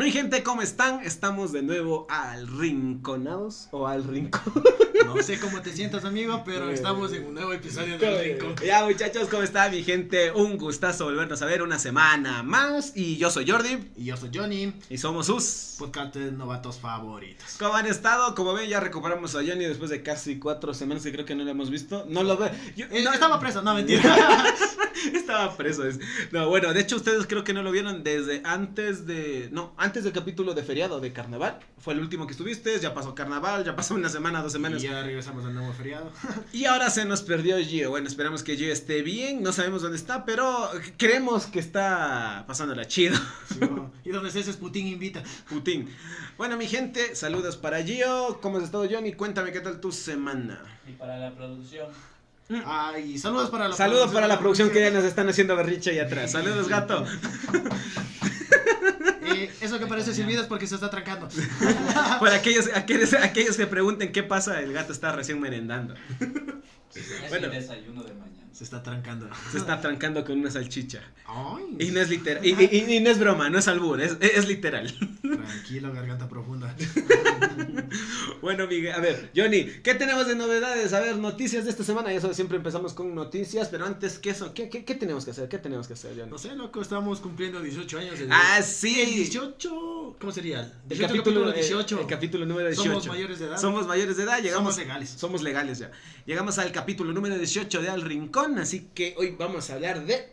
Mi gente, ¿cómo están? Estamos de nuevo al Rinconados o al Rincón. No sé cómo te sientas, amigo, pero estamos en un nuevo episodio del Rincón. Ya, muchachos, ¿cómo está mi gente? Un gustazo volvernos a ver una semana más. Y yo soy Jordi. Y yo soy Johnny. Y somos sus podcast de novatos favoritos. ¿Cómo han estado? Como ven, ya recuperamos a Johnny después de casi cuatro semanas que creo que no lo hemos visto. No lo ve. Yo, eh, no, estaba preso, no, mentira. estaba preso. Es... No, bueno, de hecho, ustedes creo que no lo vieron desde antes de. No, antes del capítulo de feriado de carnaval. Fue el último que estuviste. Ya pasó carnaval, ya pasó una semana, dos semanas. Y ya regresamos al nuevo feriado. y ahora se nos perdió Gio. Bueno, esperamos que Gio esté bien. No sabemos dónde está, pero creemos que está pasándola chido. Sí, y donde estés es Putin invita. Putin. Bueno, mi gente, saludos para Gio. ¿Cómo has estado, Johnny? Cuéntame qué tal tu semana. Y para la producción. Ay, saludos para la Saludos producción. para la producción que ya nos están haciendo berriche ahí atrás. Saludos, gato. Eh, eso que parece silbido es porque se está trancando. Para aquellos, aquellos, aquellos que pregunten qué pasa, el gato está recién merendando. Es bueno, el desayuno de mañana. Se está trancando. Se está trancando con una salchicha. Ay. Y no es literal. Y, y, y, no es broma, no es albur, es, es literal. Tranquilo, garganta profunda. bueno, Miguel, a ver, Johnny, ¿qué tenemos de novedades? A ver, noticias de esta semana. Y eso siempre empezamos con noticias, pero antes que eso, ¿qué, qué, qué tenemos que hacer? ¿Qué tenemos que hacer, Johnny? No sé, loco, estamos cumpliendo 18 años. ah, sí. El 18, ¿cómo sería? El, capítulo, 18. El, el, capítulo número 18. Somos mayores de edad. Somos mayores de edad, llegamos. Somos legales. Somos legales ya. Llegamos al capítulo número 18 de Al Rincón, así que hoy vamos a hablar de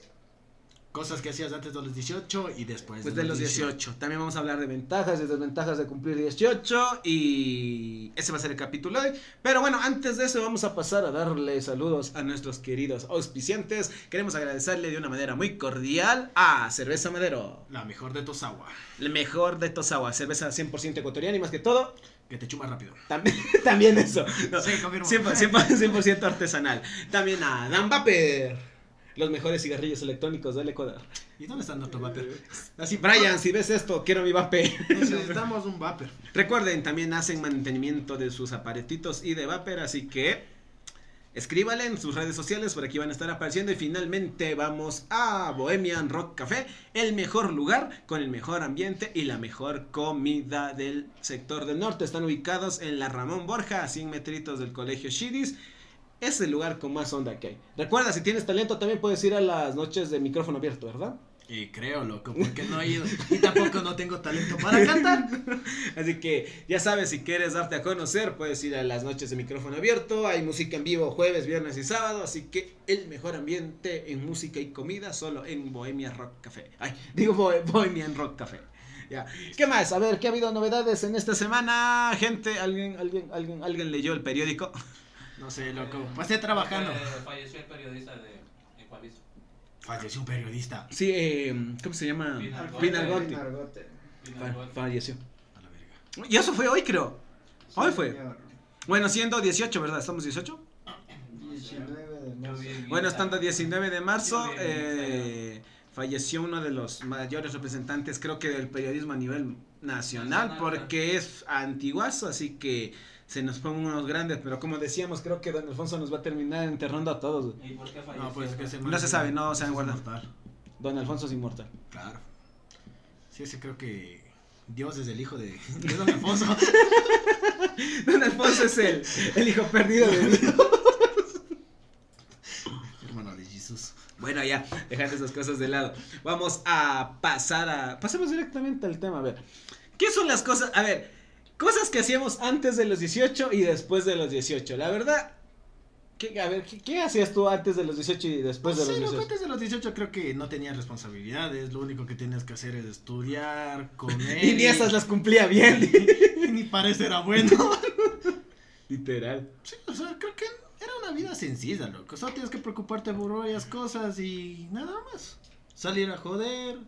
cosas que hacías antes de los 18 y después pues de, los 18. También vamos a hablar de ventajas y desventajas de cumplir 18 y ese va a ser el capítulo de hoy. Pero bueno, antes de eso vamos a pasar a darle saludos a nuestros queridos auspiciantes. Queremos agradecerle de una manera muy cordial a Cerveza Madero. La mejor de Tosagua. La mejor de Tosagua, cerveza 100% ecuatoriana y más que todo que te chuma rápido. También, también eso. No, sí, confirmo. 100%, 100 artesanal. También a Dan Vapor. Los mejores cigarrillos electrónicos del Ecuador. ¿Y dónde está nuestro vapor? Así, Brian, si ves esto, quiero mi vapor. Necesitamos un vapor. Recuerden, también hacen mantenimiento de sus aparatitos y de vapor, así que escríbanle en sus redes sociales, por aquí van a estar apareciendo. Y finalmente vamos a Bohemian Rock Café, el mejor lugar con el mejor ambiente y la mejor comida del sector del norte. Están ubicados en la Ramón Borja, a 100 metritos del colegio Shidis es el lugar con más onda que hay. Recuerda, si tienes talento también puedes ir a las noches de micrófono abierto, ¿verdad? Y creo, loco, porque no he ido. Y tampoco no tengo talento para cantar. Así que ya sabes, si quieres darte a conocer, puedes ir a las noches de micrófono abierto. Hay música en vivo jueves, viernes y sábado. Así que el mejor ambiente en música y comida solo en Bohemia Rock Café. Ay, digo Bohemian Rock Café. Ya. ¿Qué más? A ver, ¿qué ha habido novedades en esta semana? Gente, ¿alguien, alguien, alguien, alguien leyó el periódico? No sé, loco. Pasé trabajando. falleció el periodista de Ecuaviso. Falleció un periodista. Sí, eh, ¿cómo se llama? Pinargote. Falleció. A la verga. Y eso fue hoy, creo. Hoy fue. Bueno, siendo 18, ¿verdad? ¿Estamos 18? 19 de marzo. Bueno, estando 19 de marzo, eh, falleció uno de los mayores representantes, creo que del periodismo a nivel nacional, porque es antiguazo, así que se nos ponen unos grandes, pero como decíamos, creo que Don Alfonso nos va a terminar enterrando a todos. ¿Y por qué falleció? No, pues que se No se sabe, no se han guardado. Inmortal. Don Alfonso es inmortal. Claro. Sí, ese creo que Dios es el hijo de, de Don Alfonso. Don Alfonso es el, el hijo perdido de Dios. Hermano de Jesús. Bueno, ya, dejando esas cosas de lado. Vamos a pasar a. Pasemos directamente al tema. A ver, ¿qué son las cosas? A ver, cosas que hacíamos antes de los 18 y después de los 18. La verdad, ¿qué, a ver, ¿qué, hacías tú antes de los 18 y después no de los sé, 18? loco, antes de los 18 creo que no tenías responsabilidades. Lo único que tenías que hacer es estudiar, comer. Y ni esas las cumplía bien. y ni parece era bueno. Literal. Sí, o sea, creo que era una vida sencilla, loco. Solo tienes que preocuparte por varias cosas y nada más. Salir a joder,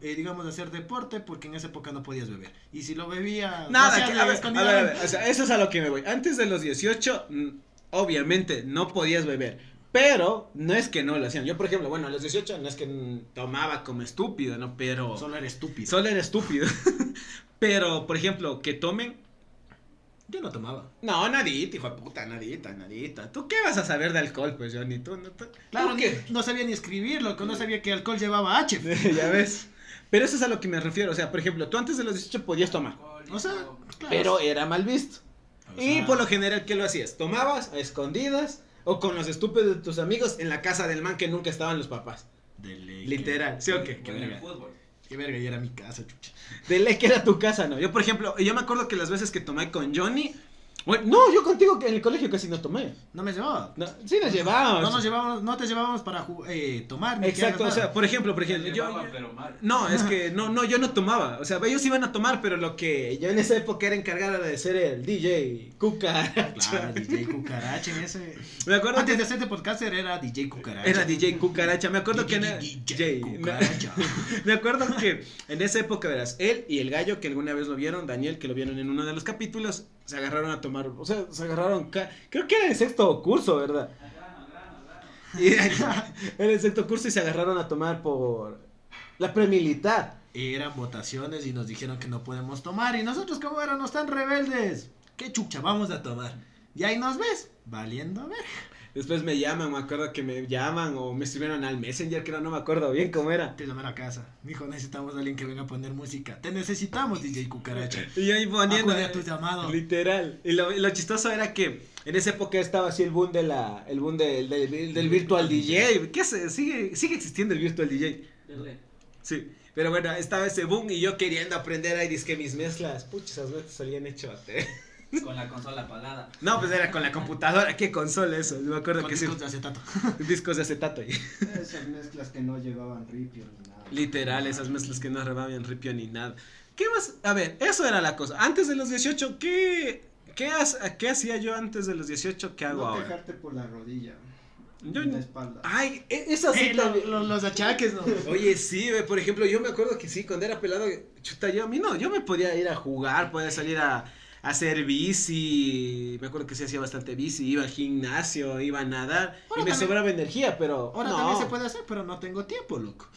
eh, digamos, hacer deporte, porque en esa época no podías beber. Y si lo bebías, Nada, que, a, ver, a escondida. ver, a ver, o sea, eso es a lo que me voy. Antes de los 18, mm, obviamente no podías beber. Pero no es que no lo hacían. Yo, por ejemplo, bueno, a los 18 no es que tomaba como estúpido, ¿no? Pero. Solo era estúpido. Solo era estúpido. Pero, por ejemplo, que tomen. Yo no tomaba. No, nadita, hijo de puta, nadita, nadita. ¿Tú qué vas a saber de alcohol, pues, Johnny? ¿Tú, no, tú- Claro ¿tú que no sabía ni escribir, loco. No sabía que alcohol llevaba H. ya ves. Pero eso es a lo que me refiero. O sea, por ejemplo, tú antes de los 18 podías tomar. O sea, claro. Pero era mal visto. O Y sea, por lo general, ¿qué lo hacías? Tomabas a escondidas o con los estúpidos de tus amigos en la casa del man que nunca estaban los papás. de ley, Literal, ¿sí o qué? Qué verga. Qué verga, y era mi casa, chucha. De ley que era tu casa, ¿no? Yo, por ejemplo, yo me acuerdo que las veces que tomé con Johnny. Bueno, no, yo contigo que en el colegio casi no tomé. No me llevaba. No, sí nos llevábamos. No nos llevábamos, no te llevábamos para eh, tomar. ni Exacto, o sea, por ejemplo, por ejemplo, yo, Llevaban, yo- pero mal. No, es que no, no, yo no tomaba. O sea, ellos iban a tomar, pero lo que yo en esa época era encargada de ser el DJ Cucaracha. Claro, DJ Cucaracha en ese. Me acuerdo Antes que de ser podcaster era DJ Cucaracha. era DJ Cucaracha. Me acuerdo que en DJ DJ, Cucaracha. Me acuerdo que en esa época, verás, él y el gallo, que alguna vez lo vieron, Daniel, que lo vieron en uno de los capítulos, se agarraron a tomar, o sea, se agarraron, creo que era el sexto curso, ¿verdad? Y era el sexto curso y se agarraron a tomar por la premilitar. Eran votaciones y nos dijeron que no podemos tomar. Y nosotros, como éramos tan rebeldes, qué chucha, vamos a tomar. Y ahí nos ves, valiendo a ver. Después me llaman, me acuerdo que me llaman o me escribieron al Messenger, que no, no me acuerdo bien cómo era. Te llamé a la casa. Mijo, necesitamos a alguien que venga a poner música. Te necesitamos, DJ Cucaracha. Y ahí poniendo... Acude a tu llamado. Literal. Y lo, y lo chistoso era que en esa época estaba así el boom de la, el boom del, del, del virtual DJ. ¿Qué hace? Sigue, sigue existiendo el virtual DJ. Sí. Pero bueno, estaba ese boom y yo queriendo aprender ahí, que mis mezclas, pucha, esas mezclas salían hechote. Con la consola apagada. No, pues era con la computadora, qué consola eso. Yo me acuerdo Con que sí, discos de acetato. discos de acetato ahí. Esas mezclas que no llevaban ripio ni nada. Literal, esas mezclas que no rebaban ripio ni nada. ¿Qué más? A ver, eso era la cosa. Antes de los 18, ¿qué, qué, ha- qué hacía yo antes de los 18? ¿Qué hago no ahora? dejarte por la rodilla. Yo en no- la espalda. Ay, e- eso sí Eh, lo- también. lo- los achaques, ¿no? Oye, sí, ve, por ejemplo, yo me acuerdo que sí, cuando era pelado, chuta, yo a mí no, yo me podía ir a jugar, podía salir a, a hacer bici, me acuerdo que sí hacía bastante bici, iba al gimnasio, iba a nadar, Ahora y me también- sobraba energía, pero Ahora no. también se puede hacer, pero no tengo tiempo, loco.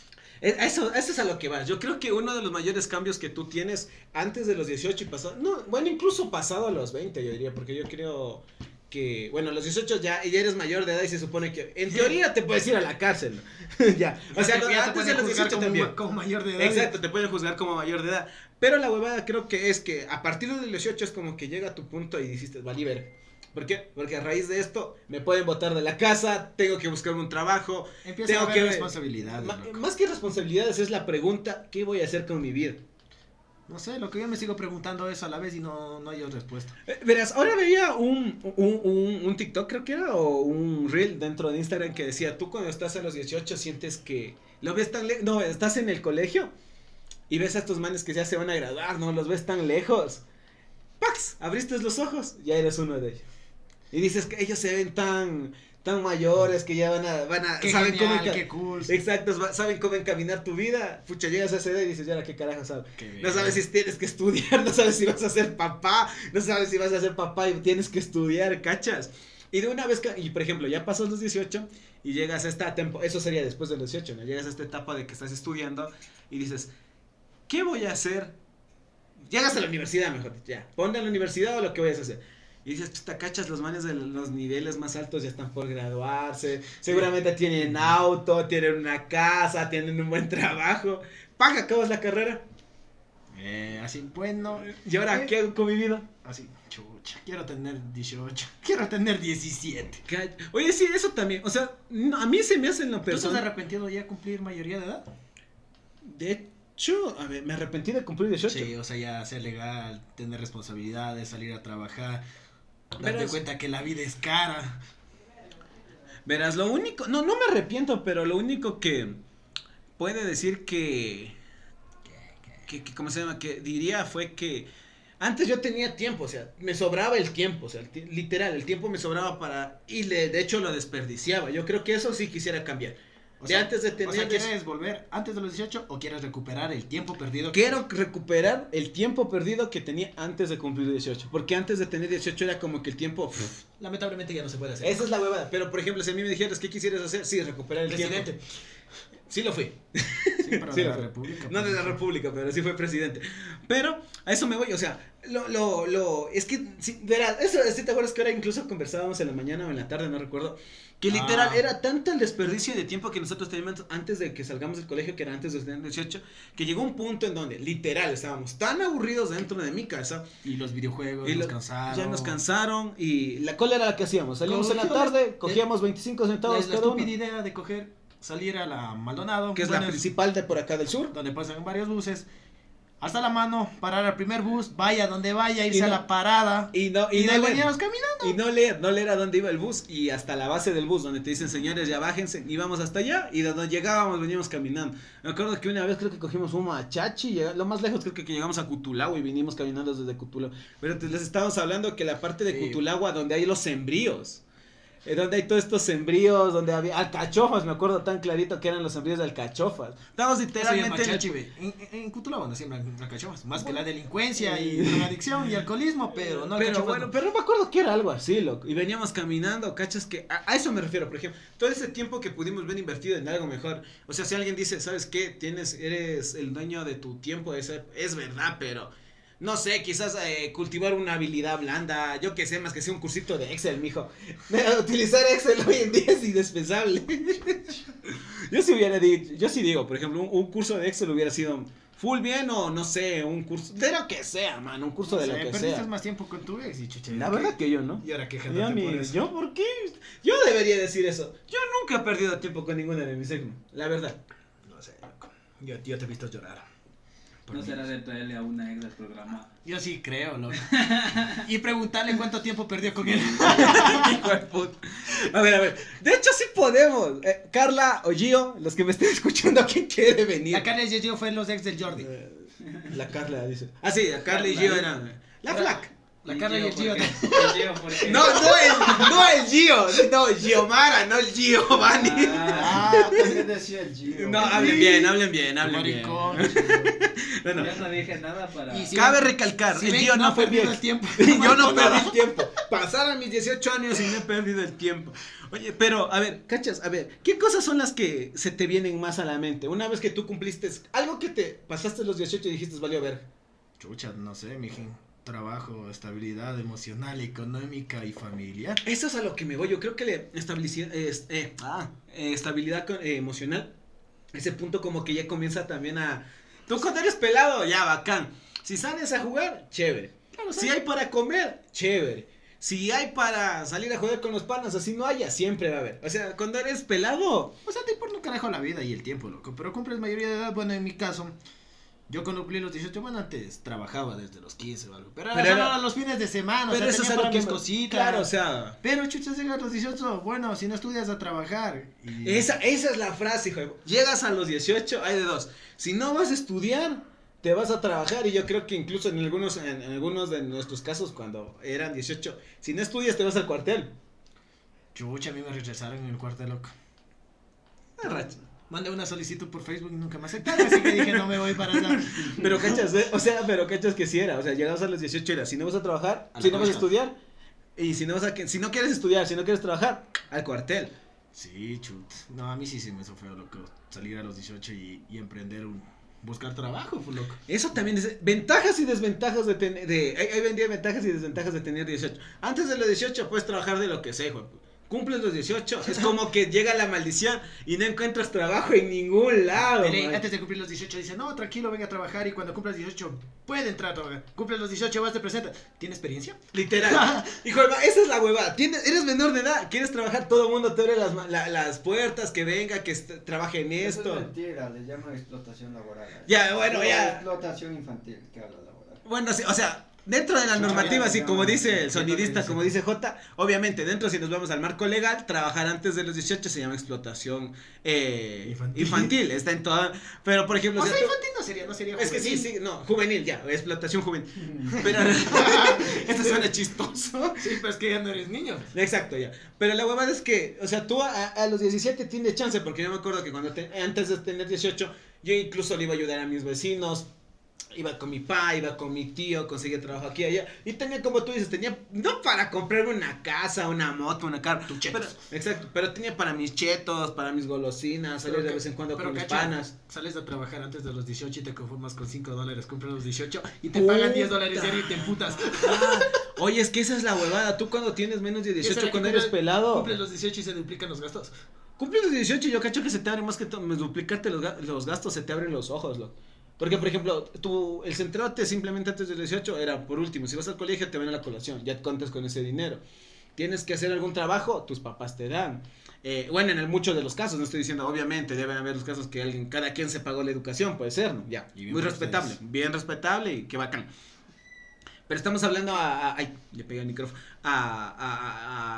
Eh, Eso, eso es a lo que vas. Yo creo que uno de los mayores cambios que tú tienes antes de los 18 y pasado, no, bueno, incluso pasado a los 20, yo diría, porque yo creo que, bueno, a los 18 ya, ya eres mayor de edad y se supone que, en teoría, te puedes ir a la cárcel. ya, o sea, Ya antes de los juzgar 18 como, también. como mayor de edad. Exacto, te pueden juzgar como mayor de edad. Pero la huevada creo que es que a partir de los 18 es como que llega a tu punto y dijiste, vale, ver. ¿Por qué? Porque a raíz de esto me pueden botar de la casa, tengo que buscar un trabajo. Empieza Tengo a haber que- responsabilidades, Ma- loco. más que responsabilidades es la pregunta, ¿qué voy a hacer con mi vida? No sé, lo que yo me sigo preguntando eso a la vez y no, no hay respuesta. Eh, verás, ahora veía un, un, un, un TikTok, creo que era, o un reel dentro de Instagram que decía, tú cuando estás a los 18 sientes que lo ves tan lejos, no, estás en el colegio y ves a estos manes que ya se van a graduar, no, los ves tan lejos. ¡Pax! Abriste los ojos, ya eres uno de ellos. Y dices que ellos se ven tan, tan mayores que ya van a, van a, Qué saben genial, cómo, qué cool. Exacto, saben cómo encaminar tu vida. Pucha, llegas a esa edad y dices, ¿y ahora qué carajo sabes? Qué No sabes si tienes que estudiar, no sabes si vas a ser papá, no sabes si vas a ser papá y tienes que estudiar, ¿cachas? Y de una vez que, y por ejemplo, ya pasas los 18 y llegas a esta tempo, eso sería después de los 18, ¿no? Llegas a esta etapa de que estás estudiando y dices, ¿qué voy a hacer? Llegas a la universidad, mejor dicho, ya, ponte en la universidad o lo que vayas a hacer. Y dices, chuta, cachas, los manes de los niveles más altos ya están por graduarse, seguramente tienen auto, tienen una casa, tienen un buen trabajo. Paga, acabas la carrera. Eh, así, bueno. ¿Y ahora qué hago con mi vida? Así, chucha. Quiero tener 18. Quiero tener 17. Ca- Oye, sí, eso también. O sea, no, a mí se me hace en lo ¿Tú estás personal. arrepentido ya cumplir mayoría de edad? De hecho, a ver, me arrepentí de cumplir 18. Sí, o sea, ya ser legal, tener responsabilidades, salir a trabajar, darte Verás- cuenta que la vida es cara. Verás, lo único. No, no me arrepiento, pero lo único que puede decir que. que, que ¿Cómo se llama? Que diría fue que. Antes yo tenía tiempo, o sea, me sobraba el tiempo, o sea, literal, el tiempo me sobraba para. Y le- de hecho lo desperdiciaba. Yo creo que eso sí quisiera cambiar. O de sea, antes de O tener. sea, ¿quieres volver antes de los 18 o quieres recuperar el tiempo perdido? que- Quiero recuperar el tiempo perdido que tenía antes de cumplir 18. Porque antes de tener 18 era como que el tiempo. pff, Lamentablemente ya no se puede hacer. esa es la huevada. Pero por ejemplo, si a mí me dijeras, ¿qué quisieras hacer? Sí, recuperar el Presidente. tiempo. Sí lo fui. Sí, pero Sí, de la fue. República. No de la pues. República, pero sí fue presidente. Pero a eso me voy, o sea, lo, lo, lo, es que, sí, verás, eso, ¿sí te acuerdas que ahora incluso conversábamos en la mañana o en la tarde, no recuerdo, que literal Ah. era tanto el desperdicio de tiempo que nosotros teníamos antes de que salgamos del colegio, que era antes de tener 18, que llegó un punto en donde literal estábamos tan aburridos dentro de mi casa, Y los videojuegos Y nos lo- cansaron. ya nos cansaron y la cola era la que hacíamos, salíamos en la tarde, cogíamos 25 La, centavos la cada uno, idea de coger, salir a la Maldonado. que es la bueno, principal de por acá del sur. Donde pasan varios buses. Hasta la mano, parar al primer bus, vaya donde vaya, irse a la parada. Y no, Y, no ahí le- veníamos caminando. Y no leer, no leer a dónde iba el bus y hasta la base del bus donde te dicen señores ya bájense, íbamos hasta allá y de donde llegábamos veníamos caminando. Me acuerdo que una vez creo que cogimos un machachi, lo más lejos creo que, que llegamos a Cutulagua y vinimos caminando desde Cutulagua. Pero te- les estábamos hablando que la parte de Sí. Cutulagua donde hay los sembríos. Eh, donde hay todos estos sembríos, donde había alcachofas, me acuerdo tan clarito que eran los sembríos de alcachofas. Estábamos literalmente en el-. En, en, no siembran alcachofas. Más que la delincuencia y drogadicción y alcoholismo, pero no pero bueno, no. pero no me acuerdo que era algo así, loco. Y veníamos caminando, cachas que a, a eso me refiero, por ejemplo, todo ese tiempo que pudimos ver invertido en algo mejor. O sea, si alguien dice, ¿sabes qué? Tienes, eres el dueño de tu tiempo, es, es verdad, pero no sé, quizás eh, cultivar una habilidad blanda, yo que sé, más que sea un cursito de Excel, mijo. Utilizar Excel hoy en día es indispensable. yo sí hubiera dicho, yo sí digo, por ejemplo, un, un curso de Excel hubiera sido full bien o no sé, un curso, de lo que sea, man, un curso de No lo sé, que perdiste sea. más tiempo con tu ex y chucha. La ¿qué? verdad que yo no. Y ahora quejándote por eso. yo, ¿por qué? Yo debería decir eso. Yo nunca he perdido tiempo con ninguna de mis ex, la verdad. No sé, loco. Yo, yo te he visto llorar. No será de traerle a una ex al programa. Yo sí creo, loco. y preguntarle cuánto tiempo perdió con él. A ver, a ver. De hecho, sí podemos. Eh, Carla o Gio, los que me estén escuchando, ¿quién quiere venir? La Carla y yo fue los ex del Jordi. Eh, La Carla dice. Ah, sí, la Carla y. Gio eran. La Era- La Carla y el Gio. ¿por qué? El Gio, ¿por qué? No, no el, no el Gio, no, Giomara, no el Giovanni. Ah, Ah, también decía el Gio. No, hablen bien, hablen bien, hablen bien. Maricón. No, no. Yo no dije nada para. Y si- Cabe recalcar, Si el Gio no, ha fue perdido viejo. el tiempo. Yo no perdí el tiempo. Pasaron mis 18 años y no he perdido el tiempo. Oye, pero, a ver, cachas, a ver, ¿qué cosas son las que se te vienen más a la mente? Una vez que tú cumpliste algo que te pasaste los 18 y dijiste, valió ver. Chucha, no sé, mijín. Trabajo, estabilidad emocional, económica y familiar. Eso es a lo que me voy. Yo creo que la estabilidad, eh, ah, eh, estabilidad eh, emocional, ese punto como que ya comienza también a... Tú cuando eres pelado, ya, bacán. Si sales a jugar, chévere. Si hay para comer, chévere. Si hay para salir a jugar con los panas, así no haya, siempre va a haber. O sea, cuando eres pelado, O sea, te importa un carajo la vida y el tiempo, loco. Pero cumples mayoría de edad, bueno, en mi caso, yo cuando cumplí los 18, bueno, antes trabajaba desde los 15 o algo. Pero, Pero solo era- los fines de semana, pero o sea, eso es tenía para que mis cositas. Claro, o sea, Pero chucha, llega a los 18, bueno, si no estudias a trabajar. Y... esa, esa es la frase, hijo. Llegas a los 18, hay de dos. Si no vas a estudiar, te vas a trabajar. Y yo creo que incluso en algunos, en, en algunos de nuestros casos, cuando eran 18, si no estudias, te vas al cuartel. Chucha, a mí me rechazaron en el cuartel, loco. Ah, racha. Mandé una solicitud por Facebook y nunca me aceptaron, así que dije, no me voy para allá. Pero cachas, ¿eh? o sea, pero cachas que si era, o sea, llegabas a los 18 era, si no vas a trabajar, A si no vas a estudiar, y si no vas a, que- si no quieres estudiar, si no quieres trabajar, al cuartel. Sí, chut. No, a mí sí se me hizo feo, loco. Salir a los 18 y, y emprender un... Buscar trabajo, pues, loco. Eso también es ventajas y desventajas de tener, de, hay, hay vendía ventajas y desventajas de tener 18. Antes de los 18 puedes trabajar de lo que sea, hijo. Cumples los 18, es como que llega la maldición y no encuentras trabajo en ningún lado. Pero, man. antes de cumplir los 18 dice, no, tranquilo, venga a trabajar y cuando cumplas 18 puede entrar a trabajar. Cumples los 18, vas, te presenta. ¿Tiene experiencia? Literal. Hijo, esa es la huevada. Tienes, eres menor de edad, quieres trabajar, todo el mundo te abre las, ma- la- las puertas, que venga, que trabaje en Eso esto. es mentira, le llaman explotación laboral. Ya, bueno, No, ya. Explotación infantil, que habla laboral. Bueno, sí, o sea, dentro de la Sí, normativa, ya, así ya, como dice el sonidista, como dice J, obviamente dentro si nos vamos al marco legal, trabajar antes de los 18 se llama explotación eh, infantil. Infantil. está en toda, pero por ejemplo, O sea, infantil no sería, no sería es que sí, juvenil. sí, no, juvenil ya, explotación juvenil, pero esto suena chistoso. Sí, pero es que ya no eres niño. Exacto, ya. Pero la huevada es que, o sea, tú a, a los 17 tienes chance, porque yo me acuerdo que cuando te- antes de tener 18, yo incluso le iba a ayudar a mis vecinos. Iba con mi pa, iba con mi tío, conseguía trabajo aquí y allá. Y tenía, como tú dices, tenía, no para comprarme una casa, una moto, una carro. Tu chetos. pero- exacto, pero tenía para mis chetos, para mis golosinas, salir de vez en cuando con mis panas. Sales a trabajar antes de los 18 y te conformas con 5 dólares, compras los 18 y te Puta. pagan 10 dólares diario y te emputas. Ah, oye, es que esa es la huevada. Tú cuando tienes menos de Y esa 18, de que cuando eres cumple- pelado. Cumples los 18 y se duplican los gastos. Cumples los 18 y yo cacho que se te abren más que duplicarte los, los gastos, se te abren los ojos, loco. Porque, por ejemplo, tu, el centrote simplemente antes de 18 era por último. Si vas al colegio, te ven a la colación, ya cuentas con ese dinero. Tienes que hacer algún trabajo, tus papás te dan. Eh, bueno, en el mucho de los casos, no estoy diciendo, obviamente, deben haber los casos que alguien, cada quien se pagó la educación, puede ser, ¿no? Ya, muy respetable, bien respetable y qué bacán. Pero estamos hablando a, a- ay, le pegué el micrófono, a, a-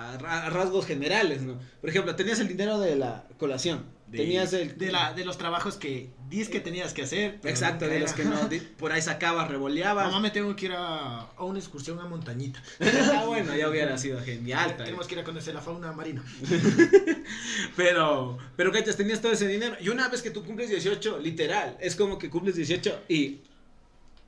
a- a ra- a rasgos generales, ¿no? Por ejemplo, tenías el dinero de la colación, De, tenías el... de, la, de los trabajos que dices que tenías que hacer. pero Exacto, de los que no, por ahí sacabas, revoleabas. Mamá, me tengo que ir a, a una excursión a montañita. ah, bueno, ya hubiera sido genial. Tenemos que ir a conocer la fauna marina. Pero, pero cachas, tenías todo ese dinero. Y una vez que tú cumples 18, literal, es como que cumples 18 y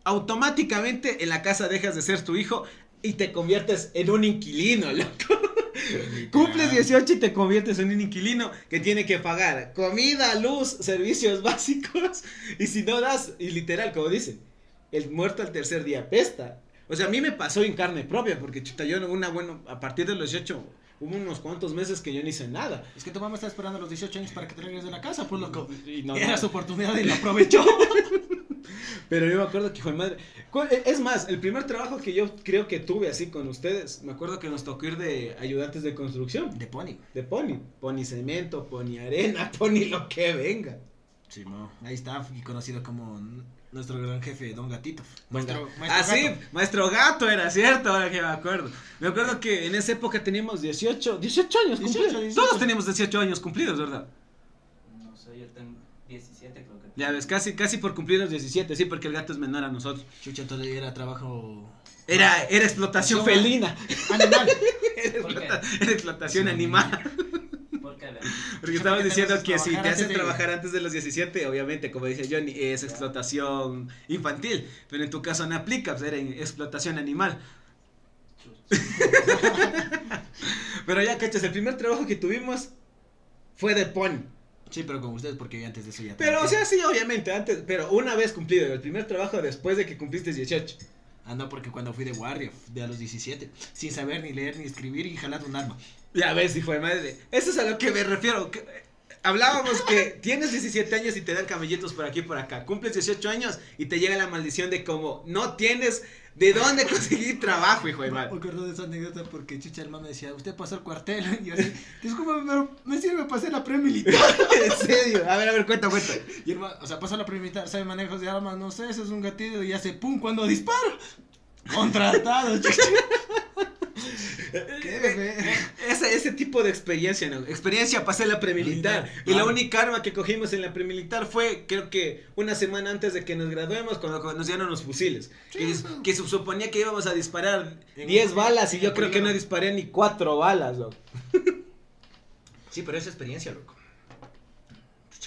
automáticamente en la casa dejas de ser tu hijo y te conviertes en un inquilino, loco. Cumples 18 y te conviertes en un inquilino que tiene que pagar comida, luz, servicios básicos. Y si no das, y literal, como dicen, el muerto al tercer día pesta. O sea, a mí me pasó en carne propia, porque chuta, yo una, bueno, a partir de los 18, hubo unos cuantos meses que yo no hice nada. Es que tu mamá está esperando los 18 años para que te regreses de la casa, pues loco. Y no, Era no. su oportunidad y lo aprovechó. Pero yo me acuerdo que fue madre. ¿Cuál- e, Es más, el primer trabajo que yo creo que tuve así con ustedes, me acuerdo que nos tocó ir de ayudantes de construcción. De Pony. De pony. Pony cemento, pony arena, pony lo que venga. Sí, no. Ahí está, y conocido como nuestro gran jefe, Don Gatito. Maestro, Maestro, ah, sí, Gato. maestro gato era cierto, ahora que me acuerdo. Me acuerdo que en esa época teníamos 18, 18 años 18, cumplidos. 18. Todos teníamos 18 años cumplidos, ¿verdad? No sé, yo tengo 17 creo. Ya ves, casi, casi por cumplir los 17, sí, porque el gato es menor a nosotros. Chucha, entonces era trabajo Era, era explotación Persona. felina. animal. Era, explotación Sí. animal. ¿Por qué? Porque te diciendo que si te hacen de- trabajar antes de los 17, obviamente, como dice Johnny, es explotación infantil. Pero en tu caso no aplica, pues era explotación animal. Pero ya, cachas, el primer trabajo que tuvimos fue de pony. Sí, pero con ustedes, porque yo antes de eso ya Pero, o sea, sí, obviamente, antes, pero una vez cumplido, el primer trabajo después de que cumpliste 18. Ah, no, porque cuando fui de guardia, de a los 17, sin saber ni leer ni escribir y jalar un arma. Ya ves, hijo de madre. Eso es a lo que me refiero. que- eh, hablábamos que tienes 17 años y te dan camellitos por aquí y por acá. Cumples 18 años y te llega la maldición de como no tienes de dónde conseguir trabajo, hijo de Me madre. acuerdo de esa anécdota porque man me decía, usted pasó al cuartel. Y yo así, discúlpame, pero me sirve hacer la pre-militar. en serio. A ver, a ver, cuenta, cuenta. Y el man, o sea, pasó la pre-militar, sabe manejos de armas, no sé, eso es un gatillo y hace pum cuando disparo. Contratado, chucha. ¿Qué, bebé? Ese, ese tipo de experiencia, ¿no? Experiencia pasé la premilitar. Militar, Y la única arma que cogimos en la premilitar fue, creo que una semana antes de que nos graduemos, cuando nos dieron los fusiles. que, Sí. que se suponía que íbamos a disparar En 10 un- balas y yo creo que no disparé ni 4 balas, loco. Sí, pero esa experiencia, loco.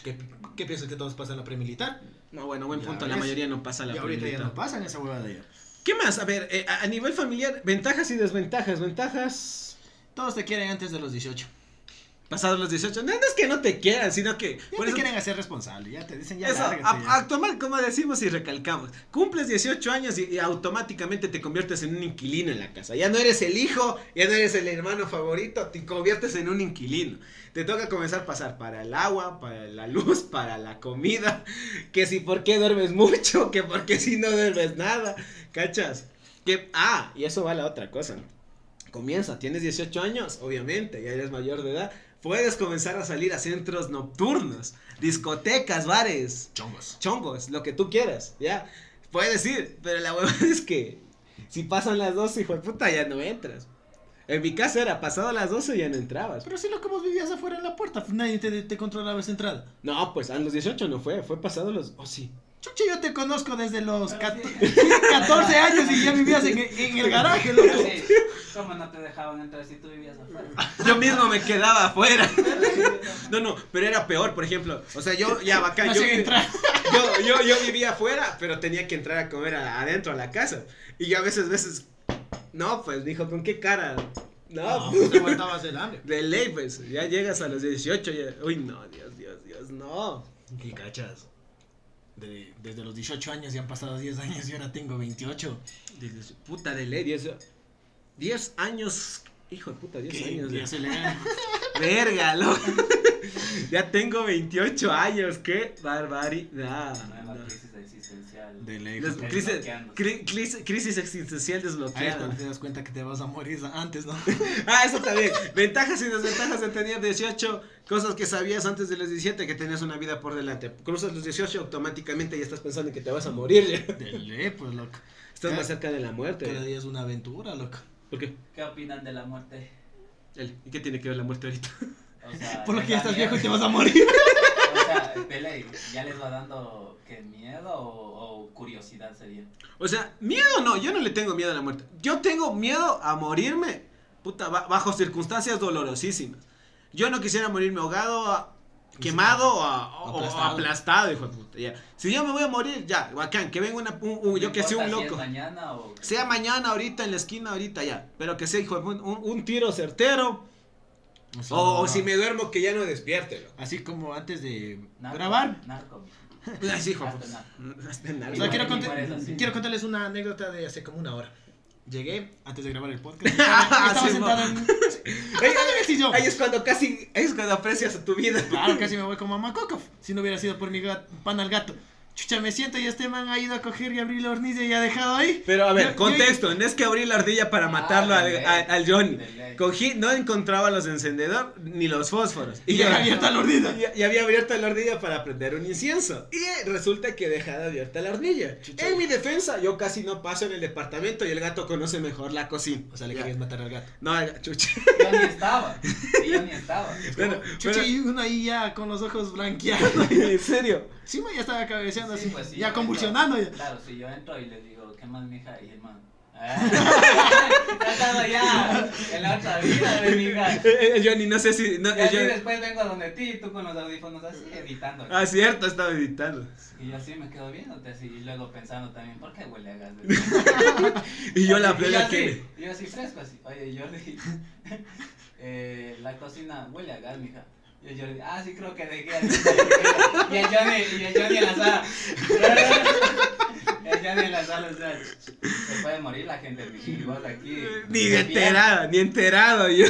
¿Qué, qué piensas que todos pasan la pre-militar? No, bueno, buen Ya punto. La mayoría no pasa la Y ahorita ya no pasan esa huevada ya. ¿Qué más? A ver, eh, a, a nivel familiar, ventajas y desventajas. Ventajas Todos te quieren antes de los 18. pasados los 18. No, no es que no te quieran, sino que... Ya por te eso- quieren hacer responsable, ya te dicen ya Eso, a- actual, como decimos y recalcamos, cumples 18 años y, y automáticamente te conviertes en un inquilino en la casa. Ya no eres el hijo, ya no eres el hermano favorito, te conviertes en un inquilino. Te toca comenzar a pasar para el agua, para la luz, para la comida, que si por qué duermes mucho, que por qué si no duermes nada, ¿cachas? Que, ah, y eso va a la otra cosa. Comienza, tienes 18 años, obviamente, ya eres mayor de edad. Puedes comenzar a salir a centros nocturnos, discotecas, bares, Chongos. chongos, lo que tú quieras, ya. Puedes ir, pero la huevada es que si pasan las 12, hijo de puta, ya no entras. En mi casa era pasado las 12 ya no entrabas. Pero si lo que vos vivías afuera en la puerta, nadie te, te controlaba esa entrada. No, pues a los 18 no fue, fue pasado los... Oh, sí. Chucha, yo te conozco desde los Pero 14, sí. 14 años y ya vivías en, en el garaje, loco. ¿Cómo no te dejaban entrar si tú vivías afuera? Yo mismo me quedaba afuera. No, no, pero era peor, por ejemplo. O sea, yo ya bacán. No Yo, yo, yo, yo vivía afuera, pero tenía que entrar a comer a- adentro a la casa. Y yo a veces, veces. No, pues, dijo, ¿con qué cara? No, No, pues, te aguantabas el hambre. de ley, pues. Ya llegas a los 18. Ya... Uy, no, Dios, Dios, Dios, no. ¿Qué cachas? De- desde los 18 años ya han pasado 10 años y ahora tengo 28. Dices, Puta de ley, 10 10 años. Hijo de puta, 10 ¿Qué? años. Ya ya. se le. Verga, loco. ya tengo 28 años, qué barbaridad. No. crisis existencial. De ley. Crisis, cri- crisis, crisis existencial Ahí es desbloqueada. cuando te das cuenta que te vas a morir antes, ¿no? Ah, eso también. Ventajas y desventajas de tener 18. Cosas que sabías antes de los 17 que tenías una vida por delante. Cruzas los 18 automáticamente ya estás pensando en que te vas a morir. De ley, pues, loco. Estás Cada- más cerca de la muerte. Cada día es una aventura, loco. ¿Por qué? ¿Qué opinan de la muerte? ¿Y qué tiene que ver la muerte ahorita? O sea, Por lo ¿les que ya estás viejo y te vas a morir. O sea, Pele, ¿ya les va dando qué miedo o, o curiosidad sería? O sea, miedo no, yo no le tengo miedo a la muerte. Yo tengo miedo a morirme, puta, ba- bajo circunstancias dolorosísimas. Yo no quisiera morirme ahogado, quemado o, a- o- o Aplastado. hijo de puta. Ya. Si yo me voy a morir, ya, bacán, que venga una, un- un- yo que sea un si loco. es mañana o... Sea mañana, ahorita, en la esquina, ahorita, ya. Pero que sea, hijo de puta, un, un tiro certero. O, o si me duermo, que ya no despierte. loco. Así como antes de Narco, grabar. Narco. Así, hijo de Hasta puta. narco. Hasta O sea, quiero contarles una anécdota de hace como una hora. Llegué antes de grabar el podcast. Ah, Estaba, estaba sí, sentado en, sillón. Ahí es cuando casi, ahí es cuando aprecias a tu vida. Claro, casi me voy como mamá Coco. Si no hubiera sido por mi pan al gato. Chucha, me siento y este man ha ido a coger y abrir la hornilla y ha dejado ahí. Pero a ver, Yo- yo- contexto, no es que abrí la ardilla para Ah, matarlo al, al- Johnny. Cogí, no encontraba los encendedores ni los fósforos. Y ya abierta la hornilla. y- y había abierto la ardilla para prender un incienso. Y resulta que dejada abierta la ardilla. Chucha. En mi defensa, yo casi no paso en el departamento y el gato conoce mejor la cocina. O sea, le Ya. querías matar al gato. No, ya, chucha. Yo ni estaba. Yo ni estaba. Bueno, Chucha, bueno, y uno ahí ya con los ojos blanqueados. en serio. Sí, man, ya estaba cabeceando Sí, así. pues sí, ya yo convulsionando. entro- Ya. Claro, si yo entro y le digo, ¿qué más, mija? Y el man. Ah, ya estaba ya en la otra vida de mi hija. Eh, eh, Johnny, no sé si. No, Y eh, así Johnny- después vengo donde ti y tú con los audífonos así editando. Ah, cierto, estaba editando. Y yo así me quedo viéndote así y luego pensando también, ¿por qué huele a gas? Y yo la yo plena que. yo así fresco así. Oye, Jordi, eh, la cocina huele a gas, mija. Y el Jordi, ah, sí creo que dejé. Y el Johnny, y el Johnny en la sala. El Johnny en la sala, o sea, se puede morir la gente, mija. Y vos aquí. Ni de enterado, ni enterado yo.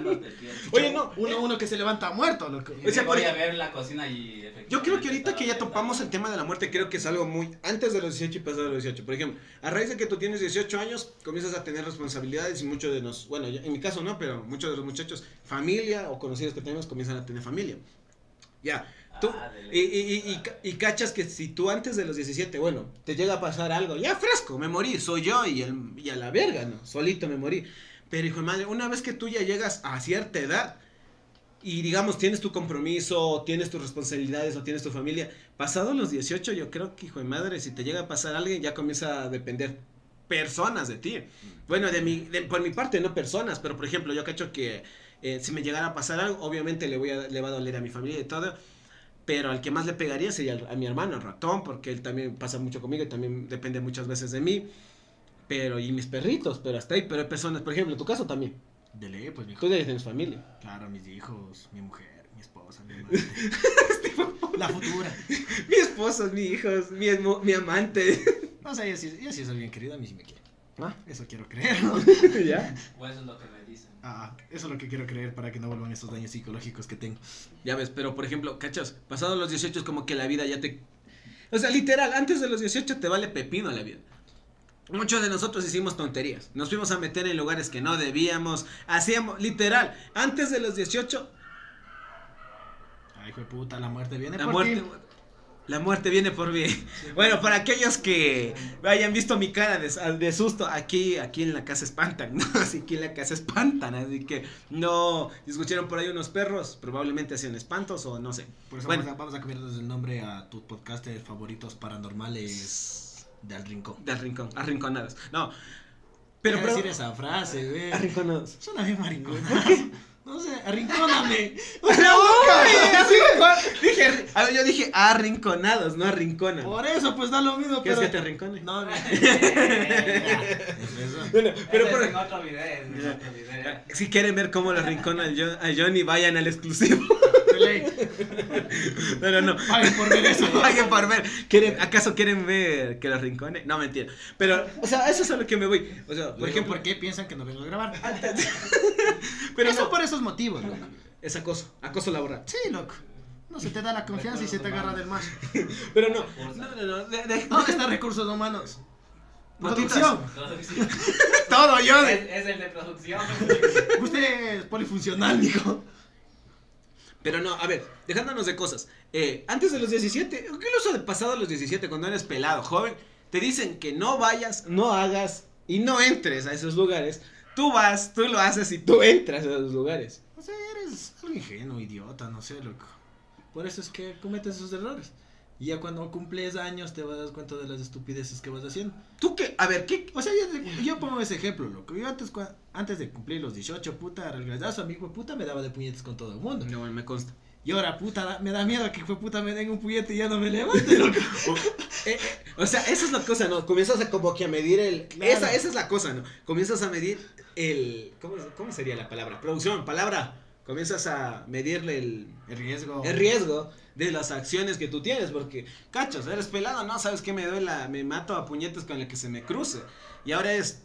Oye, no, Uno, uno que se levanta muerto, loco. O sea, voy a ver la cocina y efectivamente. Yo creo que ahorita que ya topamos el tema de la muerte, creo que es algo muy antes de los 18 y pasado de los 18. Por ejemplo, a raíz de que tú tienes 18 años, comienzas a tener responsabilidades y muchos de nos, bueno, en mi caso no, pero muchos de los muchachos, familia o conocidos que tenemos, comienzan a tener familia. Ya, tú, Ah, y, y, y, y ca- y cachas que si tú antes de los 17, bueno, te llega a pasar algo, ya fresco, me morí, soy yo y, el, y a la verga, ¿no? Solito me morí. Pero hijo de madre, una vez que tú ya llegas a cierta edad, y digamos tienes tu compromiso, tienes tus responsabilidades o tienes tu familia, pasado los 18 yo creo que hijo de madre, si te llega a pasar alguien ya comienza a depender personas de ti. Bueno, de mi, de- por mi parte no personas, pero por ejemplo yo cacho que eh, si me llegara a pasar algo, obviamente le, voy a, le va a doler a mi familia y todo. Pero al que más le pegaría sería a mi hermano, el ratón, porque él también pasa mucho conmigo y también depende muchas veces de mí. Pero, y mis perritos, pero hasta ahí. Pero hay personas, por ejemplo, en tu caso también. De ley, pues, mijo. Tú ya tienes familia. Claro, mis hijos, mi mujer, mi esposa, mi amante. La futura. Mi esposo, mi hijos, mi, mi amante. No sé, ella sí, ella sí bien querida, a mí sí me quiere. Ah. Eso quiero creer, ¿no? ¿Ya? O eso es lo que me dicen. Ah, eso es lo que quiero creer para que no vuelvan estos daños psicológicos que tengo. Ya ves, pero por ejemplo, cachas, pasado los 18 es como que la vida ya te... O sea, literal, antes de los 18 te vale pepino la vida. Muchos de nosotros hicimos tonterías. Nos fuimos a meter en lugares que no debíamos. Hacíamos, literal, antes de los 18, Ay, hijo de puta, la muerte viene la por muerte... ti. La muerte viene por mí. Bueno, para aquellos que hayan visto mi cara de, de susto, aquí, aquí en la casa espantan, ¿no? Así que en la casa espantan, así que no, escucharon por ahí unos perros, probablemente hacían espantos o no sé. Por eso Bueno. vamos, a, vamos a cambiarles el nombre a tu podcast de favoritos paranormales de Al Rincón. Del rincón, arrinconados. No, pero, pero decir esa frase, güey. arrinconados. Suena bien maricón. No No sé, arrincóname. ¡La boca! Que, dije, a ver, yo dije arrinconados, no arrincona. Por eso, pues da lo mismo, ¿Quieres pero... que te arrincone? No, no. Bueno, Pero por- en otro video, es en otro video. si quieren ver cómo lo Jo- a Johnny, vayan al exclusivo. Pero no. Paguen por ver eso. Paguen por ver. ¿Quieren, ¿Acaso quieren ver que lo rincone? No, mentira. Pero, o sea, eso es a lo que me voy. O sea, por ejemplo. ¿por qué piensan que no vengo a grabar? Pero eso no, por esos motivos, loco. es acoso. Acoso laboral. Sí, loco. No se te da la confianza y se te agarra del macho. Pero no. No, no, no. de- de- ¿Dónde están recursos humanos? Producción. Producción. Todo yo Es, de. es el de producción. Usted es polifuncional, mijo. Pero no, a ver, dejándonos de cosas. Eh, antes de los 17, incluso de pasado los 17, cuando eres pelado, joven, te dicen que no vayas, no hagas y no entres a esos lugares. Tú vas, tú lo haces y tú entras a esos lugares. O sea, eres algo ingenuo, idiota, no sé, loco. Por eso es que cometes esos errores. Y ya cuando cumples años te vas a dar cuenta de las estupideces que vas haciendo. ¿Tú qué? A ver, ¿qué? O sea, yo, yo pongo ese ejemplo, loco. Yo antes, cua- antes de cumplir los 18, puta, regresazo, amigo de puta, me daba de puñetes con todo el mundo. No, me consta. Y ahora, puta, me da miedo que fue puta me den un puñete y ya no me levante, loco. Eh, eh, o sea, esa es la cosa, ¿no? Comienzas a como que a medir el... Claro. Esa, esa es la cosa, ¿no? Comienzas a medir el... ¿Cómo, cómo sería la palabra? Producción, palabra. Comienzas a medirle el, El riesgo. el riesgo de las acciones que tú tienes, porque, cachos, eres pelado, no, sabes que me duela, me mato a puñetes con el que se me cruce. Y ahora es,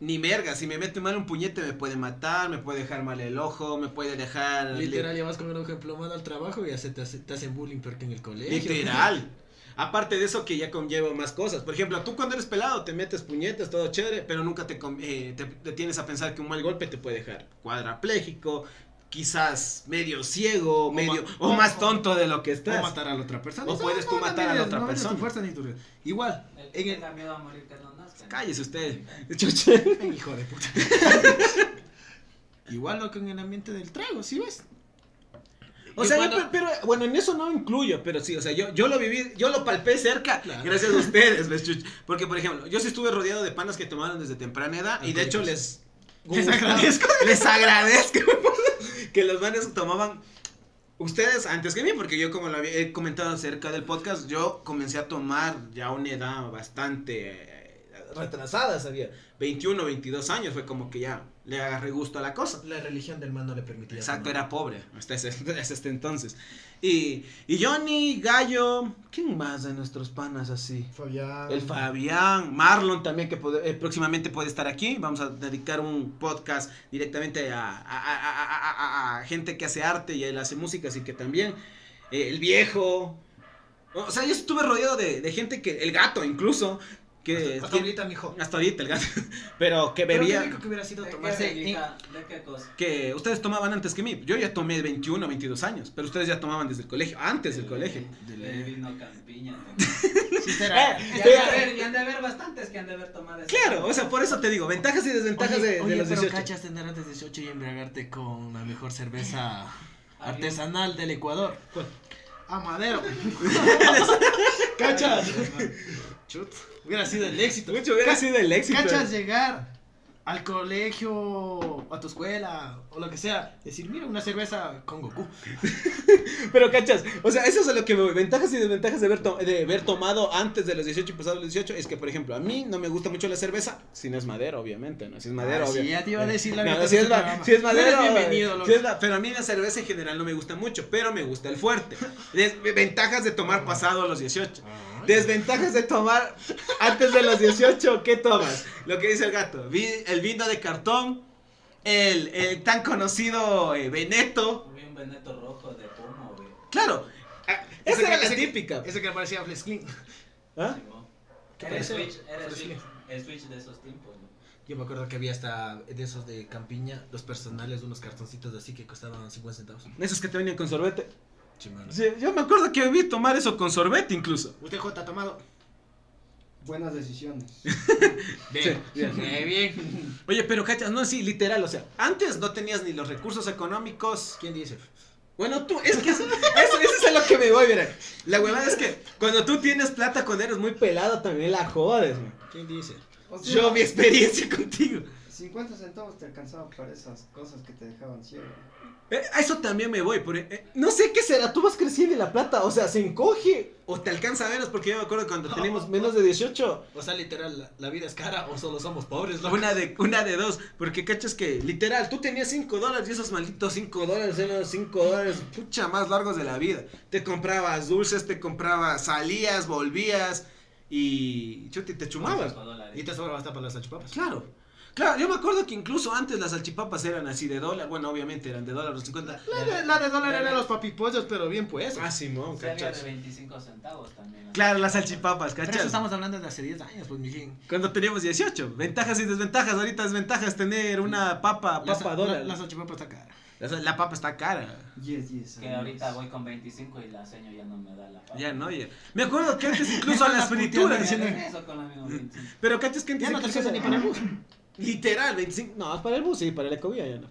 ni verga, si me mete mal un puñete me puede matar, me puede dejar mal el ojo, me puede dejar... Literal, ya vas con el ojo emplomado al trabajo y ya se te, hace- te hacen bullying peor que en el colegio. Literal. Aparte de eso que ya conlleva más cosas. Por ejemplo, tú cuando eres pelado te metes puñetes, todo chévere, pero nunca te, eh, te, te tienes a pensar que un mal golpe te puede dejar cuadrapléjico, quizás medio ciego, O medio o o- más o- tonto de lo que O estás. matar a la otra persona. O puedes tú no matar a la otra no mides tu persona. fuerza ni tu. Igual, El en que tenga miedo a morir que no nazca. Cállese usted. Hijo de puta. Igual lo que en el ambiente del trago, ¿sí ves? O Y sea, cuando- yo, pero, bueno, en eso no incluyo, pero sí, o sea, yo, yo lo viví, yo lo palpé cerca, Claro. gracias a ustedes, ¿ves, Chuch? Porque, por ejemplo, yo sí estuve rodeado de panas que tomaron desde temprana edad y de hecho les... Les agradezco. Les agradezco que los manes tomaban ustedes antes que mí, porque yo como lo había he comentado acerca del podcast, yo comencé a tomar ya una edad bastante eh, retrasada, sabía, 21, 22 años, fue como que ya le agarré gusto a la cosa. La religión del man no le permitía. Exacto, era pobre hasta ese, hasta este entonces. Y, y Johnny, Gallo, ¿quién más de nuestros panas así? Fabián. El Fabián, Marlon también que puede- eh, próximamente puede estar aquí. Vamos a dedicar un podcast directamente a, a- a- a- a- a- a gente que hace arte y él hace música, así que también. eh, el viejo. O sea, yo estuve rodeado de, de gente que, el gato incluso, que... Hasta, hasta ahorita, mijo. hasta ahorita el gato, pero que Pero qué bebía... rico que hubiera sido ¿De qué, tomarse... hija? ¿De qué cosa? que ustedes tomaban antes que mí. Yo ya tomé 21, 22 años, pero ustedes ya tomaban desde el colegio, antes del colegio. Del vino campiña. ¿no? Sí, será. Eh, Y han de haber- y han de haber bastantes que han de haber tomado Claro, o sea, por eso te digo, ventajas y desventajas Oye, de, de oye, los pero 18. cachas tener antes de 18 y embriagarte con la mejor cerveza artesanal del Ecuador. ¿Cuál? Amadero. ¿Cachas? Chut. Hubiera sido el éxito. Mucho hubiera sido el éxito. ¿Cachas llegar al colegio, a tu escuela, o lo que sea? Decir, mira, una cerveza con Goku. Pero cachas, o sea, eso es lo que me voy. Ventajas y desventajas de haber, to- de haber tomado antes de los 18 y pasado los 18 es que, por ejemplo, a mí no me gusta mucho la cerveza, si no es madera, obviamente, ¿no? Si es madera, Ah, sí, obvio. ya te iba a decir la No, verdad si, es ma- si es madera, bienvenido, loco. si es la- pero a mí la cerveza en general no me gusta mucho, pero me gusta el fuerte. Ventajas de tomar pasado los 18. Desventajas de tomar antes de los 18, ¿qué tomas? Lo que dice el gato, vi- el vino de cartón, el, el tan conocido eh, Veneto. Vi un veneto rojo de pomo, güey. Claro, ah, esa Ese era que- la ese que- típica. Ese que parecía Flex Clean. ¿Ah? ¿Qué Era el switch, era el switch, el switch de esos tiempos, ¿no? Yo me acuerdo que había hasta de esos de campiña, los personales, unos cartoncitos así que costaban 50 centavos. Esos que te venían con sorbete. Chimano. Sí, yo me acuerdo que vi tomar eso con sorbete incluso. ¿Usted, J, ha tomado? Buenas decisiones. Bien, Sí, bien. bien, bien. Oye, pero cachas, no, sí, literal, o sea, antes no tenías ni los recursos económicos. ¿Quién dice? Bueno, tú, es que eso, eso, eso es a lo que me voy, mira. La huevada es que cuando tú tienes plata cuando eres muy pelado también la jodes, man. ¿Quién dice? O sea, Yo, mi experiencia contigo. Si 50 centavos te alcanzaba para esas cosas que te dejaban ciego. Eh, a eso también me voy. por- eh, no sé qué será. Tú vas creciendo y la plata, o sea, se encoge o te alcanza menos. Porque yo me acuerdo cuando teníamos menos de 18. O sea, literal, la, la vida es cara o solo somos pobres, loco. Una de, una de dos. Porque cachas que, literal, tú tenías 5 dólares y esos malditos 5 dólares eran los 5 dólares, pucha, más largos de la vida. Te comprabas dulces, te comprabas, salías, volvías y chuti, te chumabas. Y te sobraba hasta para las salchipapas. Claro. Claro, yo me acuerdo que incluso antes las salchipapas eran así de dólar. Bueno, obviamente eran de dólar los 50. La de, la de dólar eran los papipollos, pero bien pues. Ah, Simón, Sí, había de cachas. 25 centavos también. ¿no? Claro, las salchipapas, Pero eso cachas. estamos hablando de hace 10 años, pues, mijín. Cuando teníamos 18. Ventajas y desventajas. Ahorita desventajas tener una papa, papa dólar. la, la salchipapa está cara. La, la papa está cara. Yes, yes. Que ahorita voy con 25 y la seño ya no me da la papa. Ya no, ya. Me acuerdo que antes incluso a las frituras. diciendo- Eso con la misma 25. Pero cachas que antes Ya no te ni para el bus. Literal, 25. No, es para el bus, sí, para la ecovía ya no.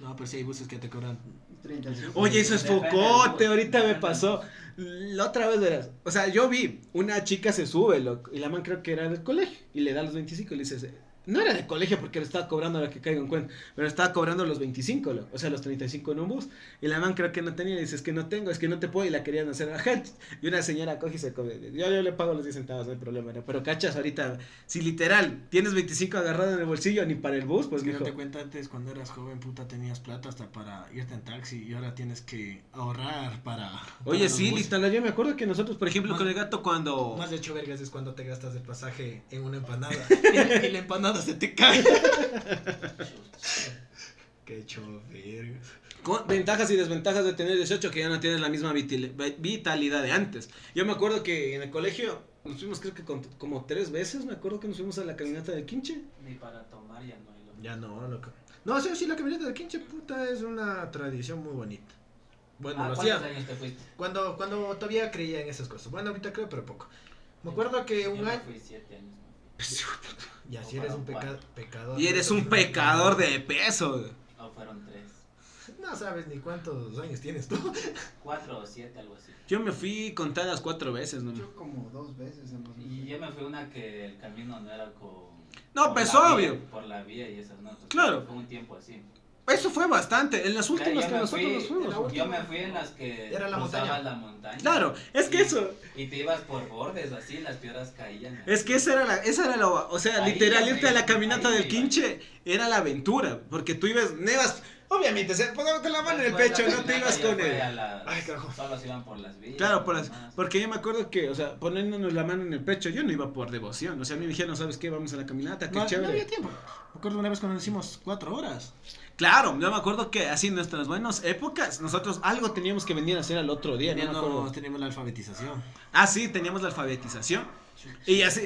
No, pero sí hay buses que te cobran. 35. Oye, eso es focote, ahorita me pasó. La otra vez verás. O sea, yo vi, una chica se sube, loco, y la man creo que era del colegio, y le da los 25 y le dice, no era del colegio porque le estaba cobrando a la que caiga en cuenta, pero le estaba cobrando los 25, loco, o sea, los 35 en un bus, y la man creo que no tenía, y dice, es que no tengo, es que no te puedo, y la querían hacer a gente. Y una señora coge y se come, yo, yo le pago los 10 centavos, no hay problema, ¿no? pero cachas ahorita, si literal tienes 25 agarrado en el bolsillo, ni para el bus, pues que mijo. no te cuenta antes, cuando eras joven, puta, tenías plata hasta para irte en taxi y ahora tienes que ahorrar para. Oye, para sí, literal, yo me acuerdo que nosotros, por ejemplo, Más- con el gato cuando... Más de 8 vergas es cuando te gastas el pasaje en una empanada y, la- y la empanada se te cae. Qué chover. Con ventajas y desventajas de tener 18 que ya no tienes la misma vitalidad de antes. Yo me acuerdo que en el colegio nos fuimos creo que con- como tres veces, me acuerdo que nos fuimos a la caminata del quinche. Ni para tomar ya no hay lo Ya no, loco. No, sí, sí, la camioneta de quinche puta es una tradición muy bonita. Bueno, Ah, lo ¿Cuántos hacía. años te fuiste? Cuando, cuando todavía creía en esas cosas. Bueno, ahorita creo, pero poco. Me acuerdo que Yo un me año. fui 7 años. Ya, si eres un peca- pecador. Y eres un pecador de peso. O fueron 3. No sabes ni cuántos años tienes tú. 4 o 7, algo así. Yo me fui contadas cuatro veces, ¿no? Yo como dos veces hemos Y yo me fui una que el camino no era con. No, pues vía- obvio. por la vía y esas notas. Claro. Fue un tiempo así. Eso fue bastante. En las últimas que nosotros fui- nos fuimos. la Yo me fui en las que Era la montaña. la montaña. Claro, es que Y- eso. Y te ibas por bordes así, las piedras caían. Es que esa era la, esa era lo, o sea, Ahí literal irte a la caminata del quinche era la aventura, porque tú ibas, no ibas, obviamente, se pongo con la mano en el pecho, la no te ibas con él. las- Ay, carajo. Solo se iban por las vías. Claro, por las- porque yo me acuerdo que, o sea, poniéndonos la mano en el pecho, yo no iba por devoción, o sea, a mí me dijeron, ¿sabes qué? Vamos a la caminata, qué No, no chévere. había tiempo. Me acuerdo una vez cuando nos hicimos cuatro horas. Claro, yo me acuerdo que así en nuestras buenas épocas, nosotros algo teníamos que venir a hacer al otro día, no me Teníamos, teníamos la alfabetización. Ah, sí, teníamos la alfabetización. Y así,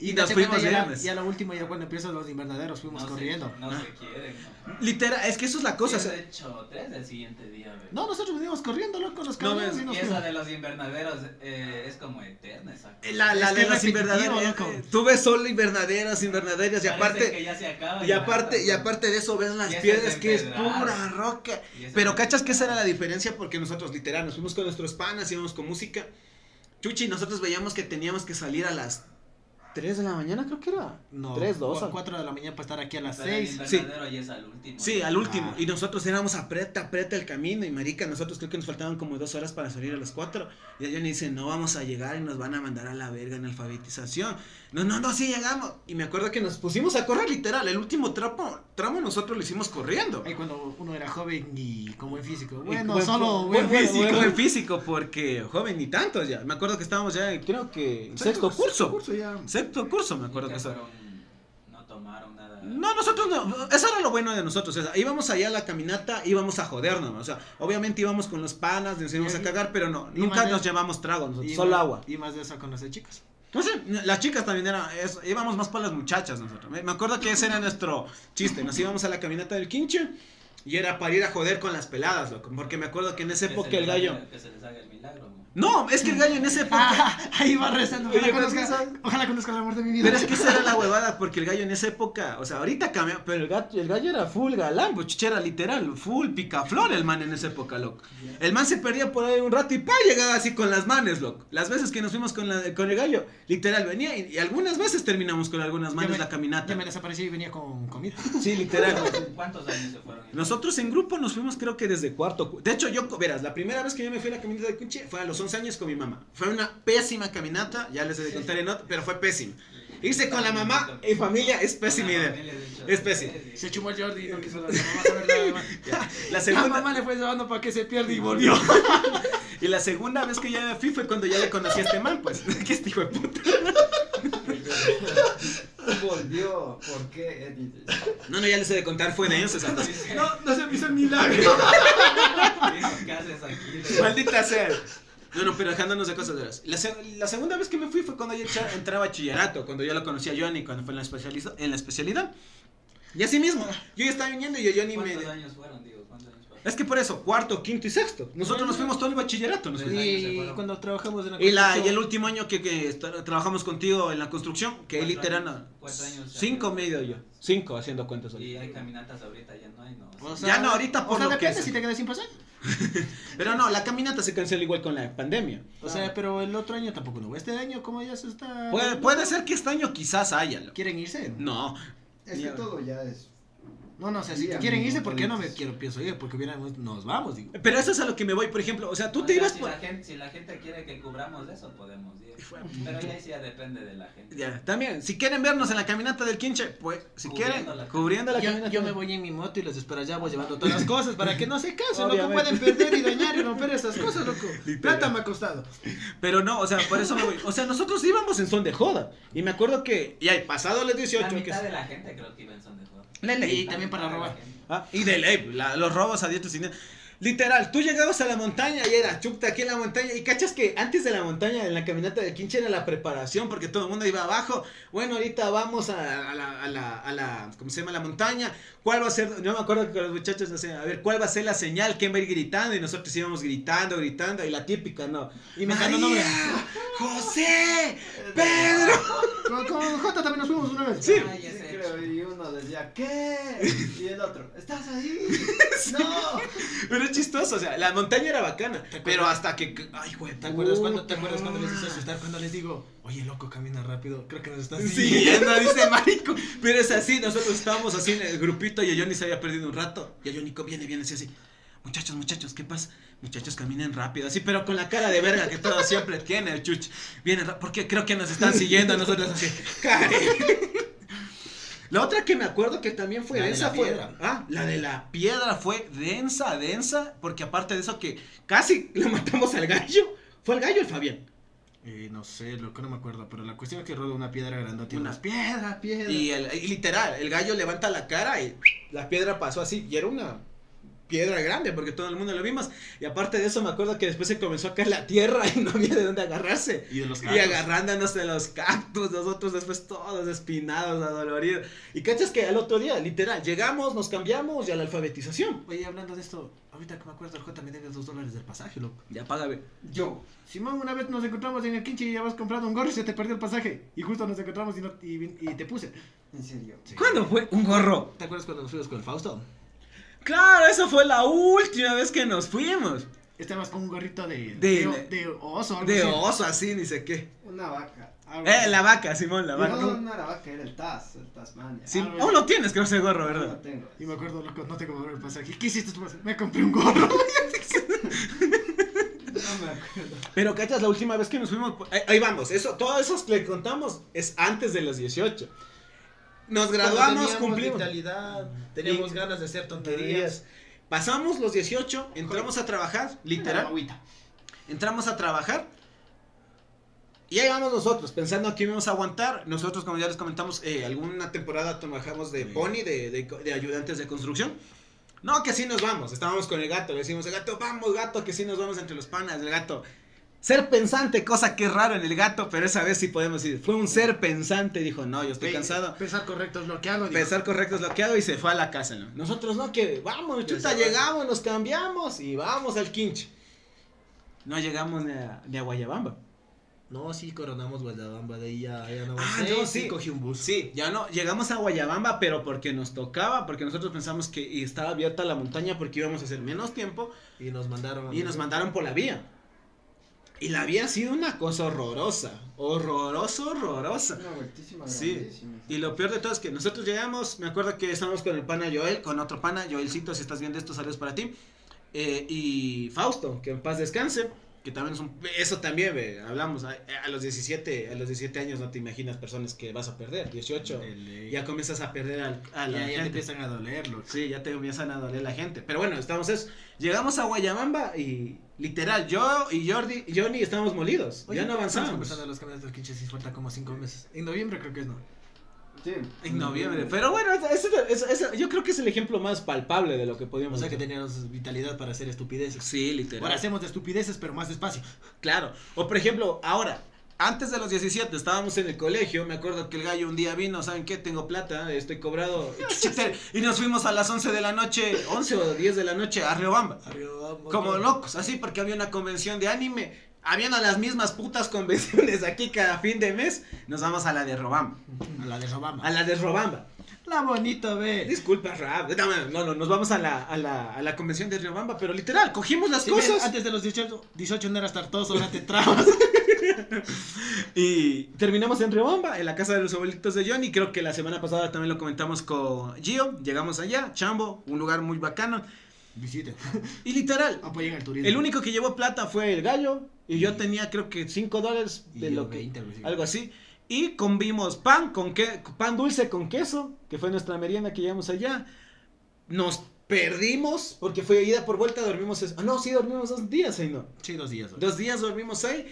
y, y nos fuimos ya, ya lo último, ya cuando empiezan los invernaderos, fuimos no corriendo. Se, no se quieren, ¿no? Literal, es que eso es la cosa. o Sí, sea, de hecho, tres del siguiente día, ¿ve? No, nosotros venimos corriendo, loco, los No, camiones ves, y nos Y esa fuimos. de los invernaderos eh, es como eterna, esa cosa. La, la Es que de repetitivo, invernaderas. loco. eh, Tú ves solo invernaderas, invernaderas, y aparte, que ya se acaba y aparte, y aparte de eso ves las piedras que es pura roca. Pero cachas que esa era la diferencia porque nosotros literal nos fuimos con nuestros panas, íbamos con música. Chuchi, nosotros veíamos que teníamos que salir a las 3 de la mañana, creo que era. No, 3, 2. cu- cuatro de la mañana para estar aquí a las Pero el 6. Sí. ya es al último. Sí, al último. Ah. Y nosotros éramos aprieta, aprieta el camino. Y marica, nosotros creo que nos faltaban como dos horas para salir a las 4. Y ella me dice, no vamos a llegar y nos van a mandar a la verga en alfabetización. No, no, no, sí llegamos. Y me acuerdo que nos pusimos a correr literal. El último tramo, tramo nosotros lo hicimos corriendo. Ahí cuando uno era joven y con buen físico. Y Bueno, buen- solo buen, buen físico. buen- buen físico, porque joven ni tantos ya. Me acuerdo que estábamos ya, en, creo que en sexto curso. curso ya. Sexto curso, me acuerdo ¿Y que qué eso. fueron? No tomaron nada. No, nosotros no, eso era lo bueno de nosotros, o sea, íbamos allá a la caminata, íbamos a jodernos, o sea, obviamente íbamos con los panas, nos íbamos a cagar, pero no, nunca de- nos llevamos tragos, nosotros, solo más- agua. Y más de eso conocer chicas. No sé, las chicas también eran, eso, íbamos más para las muchachas nosotros, me, me acuerdo que ese era nuestro chiste, nos íbamos a la caminata del quinche, Y era para ir a joder con las peladas, loco. Porque me acuerdo que en esa época el gallo. haga- Que se les haga el milagro, mo. No, es que el gallo en esa época. Ah, ahí va rezando. Ojalá conozca, ojalá conozca el amor de mi vida. Pero es que esa era la huevada, porque el gallo en esa época, o sea, ahorita cambió, pero el, gato, el gallo era full galán, pues chichera literal, full picaflor el man en esa época, loco. El man se perdía por ahí un rato y pa, llegaba así con las manes, loco. Las veces que nos fuimos con, la, con el gallo, literal, venía y, y algunas veces terminamos con algunas manes me- la caminata. Ya me desaparecí y venía con comida. Sí, literal. ¿Cuántos años se fueron? Nosotros en grupo nos fuimos creo que desde cuarto. cu- De hecho, yo, verás, la primera vez que yo me fui a la caminata de Cunche fue a los 11 años con mi mamá. Fue una pésima caminata, ya les he de contar en otro, pero fue pésima. Irse con la mamá en familia es pésima idea. Es pésimo. Se chumó el Jordi y no quiso la mamá. La La segunda, mamá le fue llevando para que se pierda y volvió. y la segunda vez que ya me fui fue cuando ya le conocí a este man, pues. que este hijo de puta. Volvió. ¿Por qué, Eddie? No, no, ya les he de contar, fue de ellos esa. No, no se me hizo el milagro. ¿Qué haces aquí? Maldita sea. No, no, pero dejándonos de cosas de las. La, se- la segunda vez que me fui fue cuando yo echa- entré a bachillerato, cuando yo lo conocí a Johnny, cuando fue en la, en la especialidad. Y así mismo, yo ya estaba viniendo y yo Johnny me... ¿Cuántos años fueron, digo? Es que por eso, cuarto, quinto y sexto. Nosotros nos fuimos todo el bachillerato. nos fuimos. Y cuando trabajamos en la Y, la, y el último año que, que tra- trabajamos contigo en la construcción, que Cuatro literal... años, no, cuatro años cinco medio yo. Cinco haciendo cuentas. Y ahorita. hay caminatas ahorita, ya no hay, no. O Ya no, ahorita por o sea, lo que depende es. si te quedas sin pasar. Pero no, la caminata se canceló igual con la pandemia. O sea, pero el otro año tampoco no. Este año, como ya se está. Puede, puede ser que este año quizás haya. loco. ¿Quieren irse? No, Es que todo ya es. No, no, o sea, si Sí, quieren irse, ¿por qué no me quiero, pienso ir? Porque hubiéramos, nos vamos, digo. pero eso es a lo que me voy, por ejemplo. O sea, tú O te sea, ibas si por... La gente, si la gente quiere que cubramos eso, podemos ir. Pero ya ahí sí ya depende de la gente. Ya, también, si quieren vernos en la caminata del quinche, pues, si quieren, Cubriendo la cubriendo la Yo, caminata. yo me voy en mi moto y les espero allá, voy llevando todas las cosas para que no se casen, loco. Pueden perder y dañar y romper esas cosas, loco. Literal. Plata me ha costado. Pero no, o sea, por eso me voy. O sea, nosotros íbamos en son de joda. Y me acuerdo que, y ahí, pasado los 18, La que mitad es- de la gente creo que iba en son de juego. Y también para robar. Ah, y de ley, la- los robos a dientes sin Literal, tú llegabas a la montaña y era chucta aquí en la montaña. Y cachas que antes de la montaña, en la caminata de Quinche, era la preparación porque todo el mundo iba abajo. Bueno, ahorita vamos a, a la, a, la, a la, ¿cómo se llama? La montaña. ¿Cuál va a ser? Yo me acuerdo que los muchachos decían, a ver, ¿cuál va a ser la señal? ¿Quién va a ir gritando? Y nosotros íbamos gritando, gritando. Y la típica, ¿no? Y me María, ganó nombre. José, Pedro. Con, con Jota también nos fuimos una vez. Sí. Ay, Sí, ese creo, y uno decía, ¿qué? Y el otro, ¿estás ahí? No. Pero es chistoso, o sea, la montaña era bacana. Pero hasta que. Ay, güey. ¿Te acuerdas, cuando, ¿Te acuerdas cuando les hice asustar? Cuando les digo, oye, loco, camina rápido. Creo que nos están Sí, siguiendo. no dice marico. Pero es así, nosotros estábamos así en el grupito y a Johnny se había perdido un rato. Y a Johnny viene, viene así, así. Muchachos, muchachos, ¿qué pasa? Muchachos, caminen rápido, así, pero con la cara de verga que todo siempre tiene el chuch. Viene, porque creo que nos están siguiendo a nosotros así. Cari. La otra que me acuerdo que también fue La de densa la fue. piedra. Ah, la de la piedra fue densa, densa. Porque aparte de eso que casi le matamos al gallo. ¿Fue el gallo el Fabián? Eh, no sé, loco, no me acuerdo. Pero la cuestión es que rodó una piedra grandota. Una unas piedra, piedra. Y, el, y literal, el gallo levanta la cara y la piedra pasó así. Y era una piedra grande porque todo el mundo lo vimos. Y aparte de eso, me acuerdo que después se comenzó a caer la tierra y no había de dónde agarrarse. Y de los Y cactus. agarrándonos de los cactus, nosotros después todos espinados, adoloridos. Y cachas que al otro día, literal, llegamos, nos cambiamos y a la alfabetización. Oye, hablando de esto, ahorita que me acuerdo, el J me debe dos dólares del pasaje, loco. Ya págame. Yo. Simón, una vez nos encontramos en el quinche y ya habías comprado un gorro y se te perdió el pasaje. Y justo nos encontramos y, no- y, te puse. En serio. ¿Cuándo fue? Un gorro. ¿Te acuerdas cuando nos fuimos con el Fausto? Claro, esa fue la última vez que nos fuimos. Estabas con un gorrito de, De- de, de oso. algo De así. oso, así, ni sé qué. Una vaca. Algo Eh, así. la vaca, Simón, la vaca. No, no era vaca, era el Taz, el Tasmania. Sí, aún lo tienes, creo, ese gorro, No lo ¿verdad? tengo. Y me acuerdo, loco, no te compré el pasaje. ¿Qué hiciste tú? Me compré un gorro. No me acuerdo. Pero, ¿cachas? La última vez que nos fuimos. Ahí, ahí vamos, eso, todo eso que le contamos es antes de los 18. Nos graduamos, cumplimos. vitalidad, teníamos Y- ganas de hacer Tonterías. Pasamos los 18, entramos a trabajar, literal. Entramos a trabajar. Y ahí vamos nosotros, pensando que íbamos a aguantar. Nosotros, como ya les comentamos, eh, alguna temporada trabajamos de Sí. pony, de, de, de ayudantes de construcción. No, que así nos vamos. Estábamos con el gato, le decimos al gato, vamos gato, que sí nos vamos entre los panas. El gato, Ser pensante, cosa que es raro en el gato, pero esa vez sí podemos decir, fue un ser pensante, dijo, no, yo estoy cansado. Pensar correcto es lo que hago. digo. Pensar correcto es lo que hago y se fue a la casa, ¿no? Nosotros no, que vamos, chuta, llegamos, nos cambiamos y vamos al quinche. No llegamos ni a, ni a Guayabamba. No, sí, coronamos Guadalajara, de ahí ya, ya no Ah, no, sí. cogí un bus. Sí, ya no, llegamos a Guayabamba, pero porque nos tocaba, porque nosotros pensamos que estaba abierta la montaña porque íbamos a hacer menos tiempo Y nos mandaron. y nos mandaron por la vía. Y la vía ha sido una cosa horrorosa, horroroso, horrorosa. Una vueltísima Sí. Y lo peor de todo es que nosotros llegamos, me acuerdo que estábamos con el pana Joel, con otro pana, Joelcito, si estás viendo esto, saludos para ti. eh, y Fausto, que en paz descanse, que también es un... Eso también, ve, hablamos, a, a los 17, a los 17 años no te imaginas personas que vas a perder, 18, De ley. ya comienzas a perder al, a la ya, ya te gente. empiezan a doler, loco. Sí, ya te empiezan a doler la gente. Pero bueno, estamos eso. Llegamos a Guayabamba y literal, yo y Jordi, Johnny estamos molidos. Oye, ya no estamos avanzamos. conversando de los camiones del Quinche, sí falta como 5 meses. En noviembre creo que es, ¿no? Sí. En noviembre. Pero bueno, eso, eso- eso- yo creo que es el ejemplo más palpable de lo que O podíamos sea que teníamos vitalidad para hacer estupideces. Sí, literal. Ahora hacemos de estupideces, pero más despacio. Claro. O por ejemplo, ahora, antes de los 17 estábamos en el colegio, me acuerdo que el gallo un día vino, ¿saben qué? Tengo plata, estoy cobrado. Y nos fuimos a las 11 de la noche, 11 o 10 de la noche a Riobamba. Como locos, así porque había una convención de anime. Habiendo las mismas putas convenciones aquí cada fin de mes, nos vamos a la de Robamba. A la de Robama. A la de Robamba. La bonita, ve. Disculpa, Rab. No, no, no, no, nos vamos a la, a la, a la convención de Riobamba, pero literal, cogimos las Sí, cosas. ves, antes de los 18, 18 no eras tartoso, ahora te trabas. Y terminamos en Riobamba, en la casa de los abuelitos de Johnny. Creo que la semana pasada también lo comentamos con Gio. Llegamos allá, Chambo, un lugar muy bacano. Y literal, Apoyen el turismo. el único que llevó plata fue el gallo. Y yo tenía creo que 5 dólares de lo que... 20, algo así. Y comimos pan con que, pan dulce con queso, que fue nuestra merienda que llevamos allá. Nos perdimos porque fue ida por vuelta, dormimos... es- Ah, no, sí, dormimos dos días ahí, ¿no? Sí, dos días. Dos días dormimos ahí.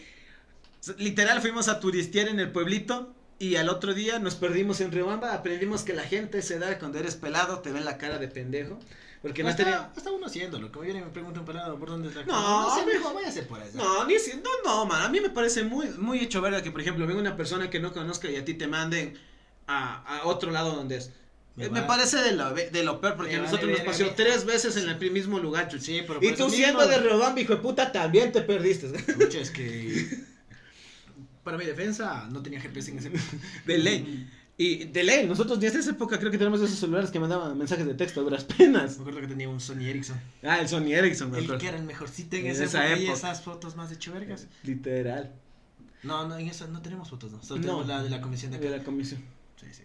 Literal fuimos a turistear en el pueblito y al otro día nos perdimos en Riobamba. Aprendimos que la gente se da cuando eres pelado, te ven la cara de pendejo. Porque no hasta, tenía... hasta uno haciéndolo. Como viene y me pregunta un pelado por dónde es la No, no sé, mijo. mijo, váyase por allá. No, ni si, no, no, man. A mí me parece muy, muy hecho verga que, por ejemplo, venga una persona que no conozca y a ti te manden a, a otro lado donde es. Me Eh, Me, parece de lo, de lo peor porque a vale nosotros nos pasó tres veces en el mismo lugar, chuchi. Sí, pero Y tú siendo mismo- de Riobamba, hijo de puta, también te perdiste. Pucha, es que. Para mi defensa, no tenía GPS en ese De ley. Y de ley, nosotros desde esa época creo que tenemos esos celulares que mandaban mensajes de texto a duras penas. Me acuerdo que tenía un Sony Ericsson. Ah, el Sony Ericsson, me El acuerdo. que era el mejorcito en En esa, época. Y esas fotos más de vergas. Literal. No, no, en esa no tenemos fotos, no. Solo No. tenemos la de la comisión de acá. De la comisión. Sí, sí.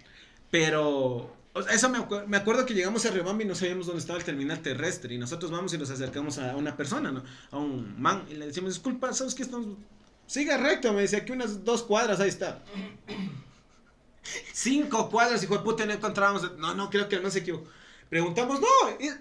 Pero, o sea, eso me, acuer- me acuerdo que llegamos a Riobamba y no sabíamos dónde estaba el terminal terrestre. Y nosotros vamos y nos acercamos a una persona, ¿no? A un man. Y le decimos, disculpa, ¿sabes qué estamos...? Siga recto, me decía, aquí unas dos cuadras, ahí está. Cinco cuadras, hijo de puta, no encontrábamos... No, no, creo que man se equivocó. Preguntamos, no,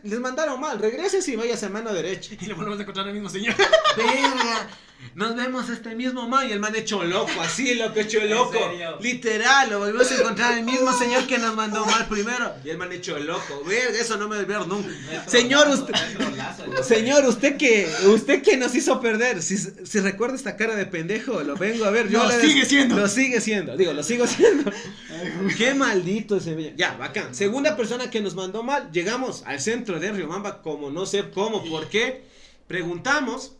les mandaron mal, regreses y vayas a mano derecha. Y le volvemos a encontrar al mismo señor. Verga, nos vemos este mismo man y el man hecho loco, así loco, hecho ¿En loco. Literal, lo volvimos a encontrar el mismo señor que nos mandó mal primero. Y el man hecho loco. Verga, eso no me olvidar nunca. Señor, usted- Señor, usted que, usted que nos hizo perder, si, si recuerda esta cara de pendejo, lo vengo a ver. Yo Lo sigue siendo. Lo sigue siendo, digo, lo sigo siendo. Qué maldito ese. Ya, bacán. Segunda persona que nos mandó mal, llegamos al centro de Riobamba, como no sé cómo, por qué. Preguntamos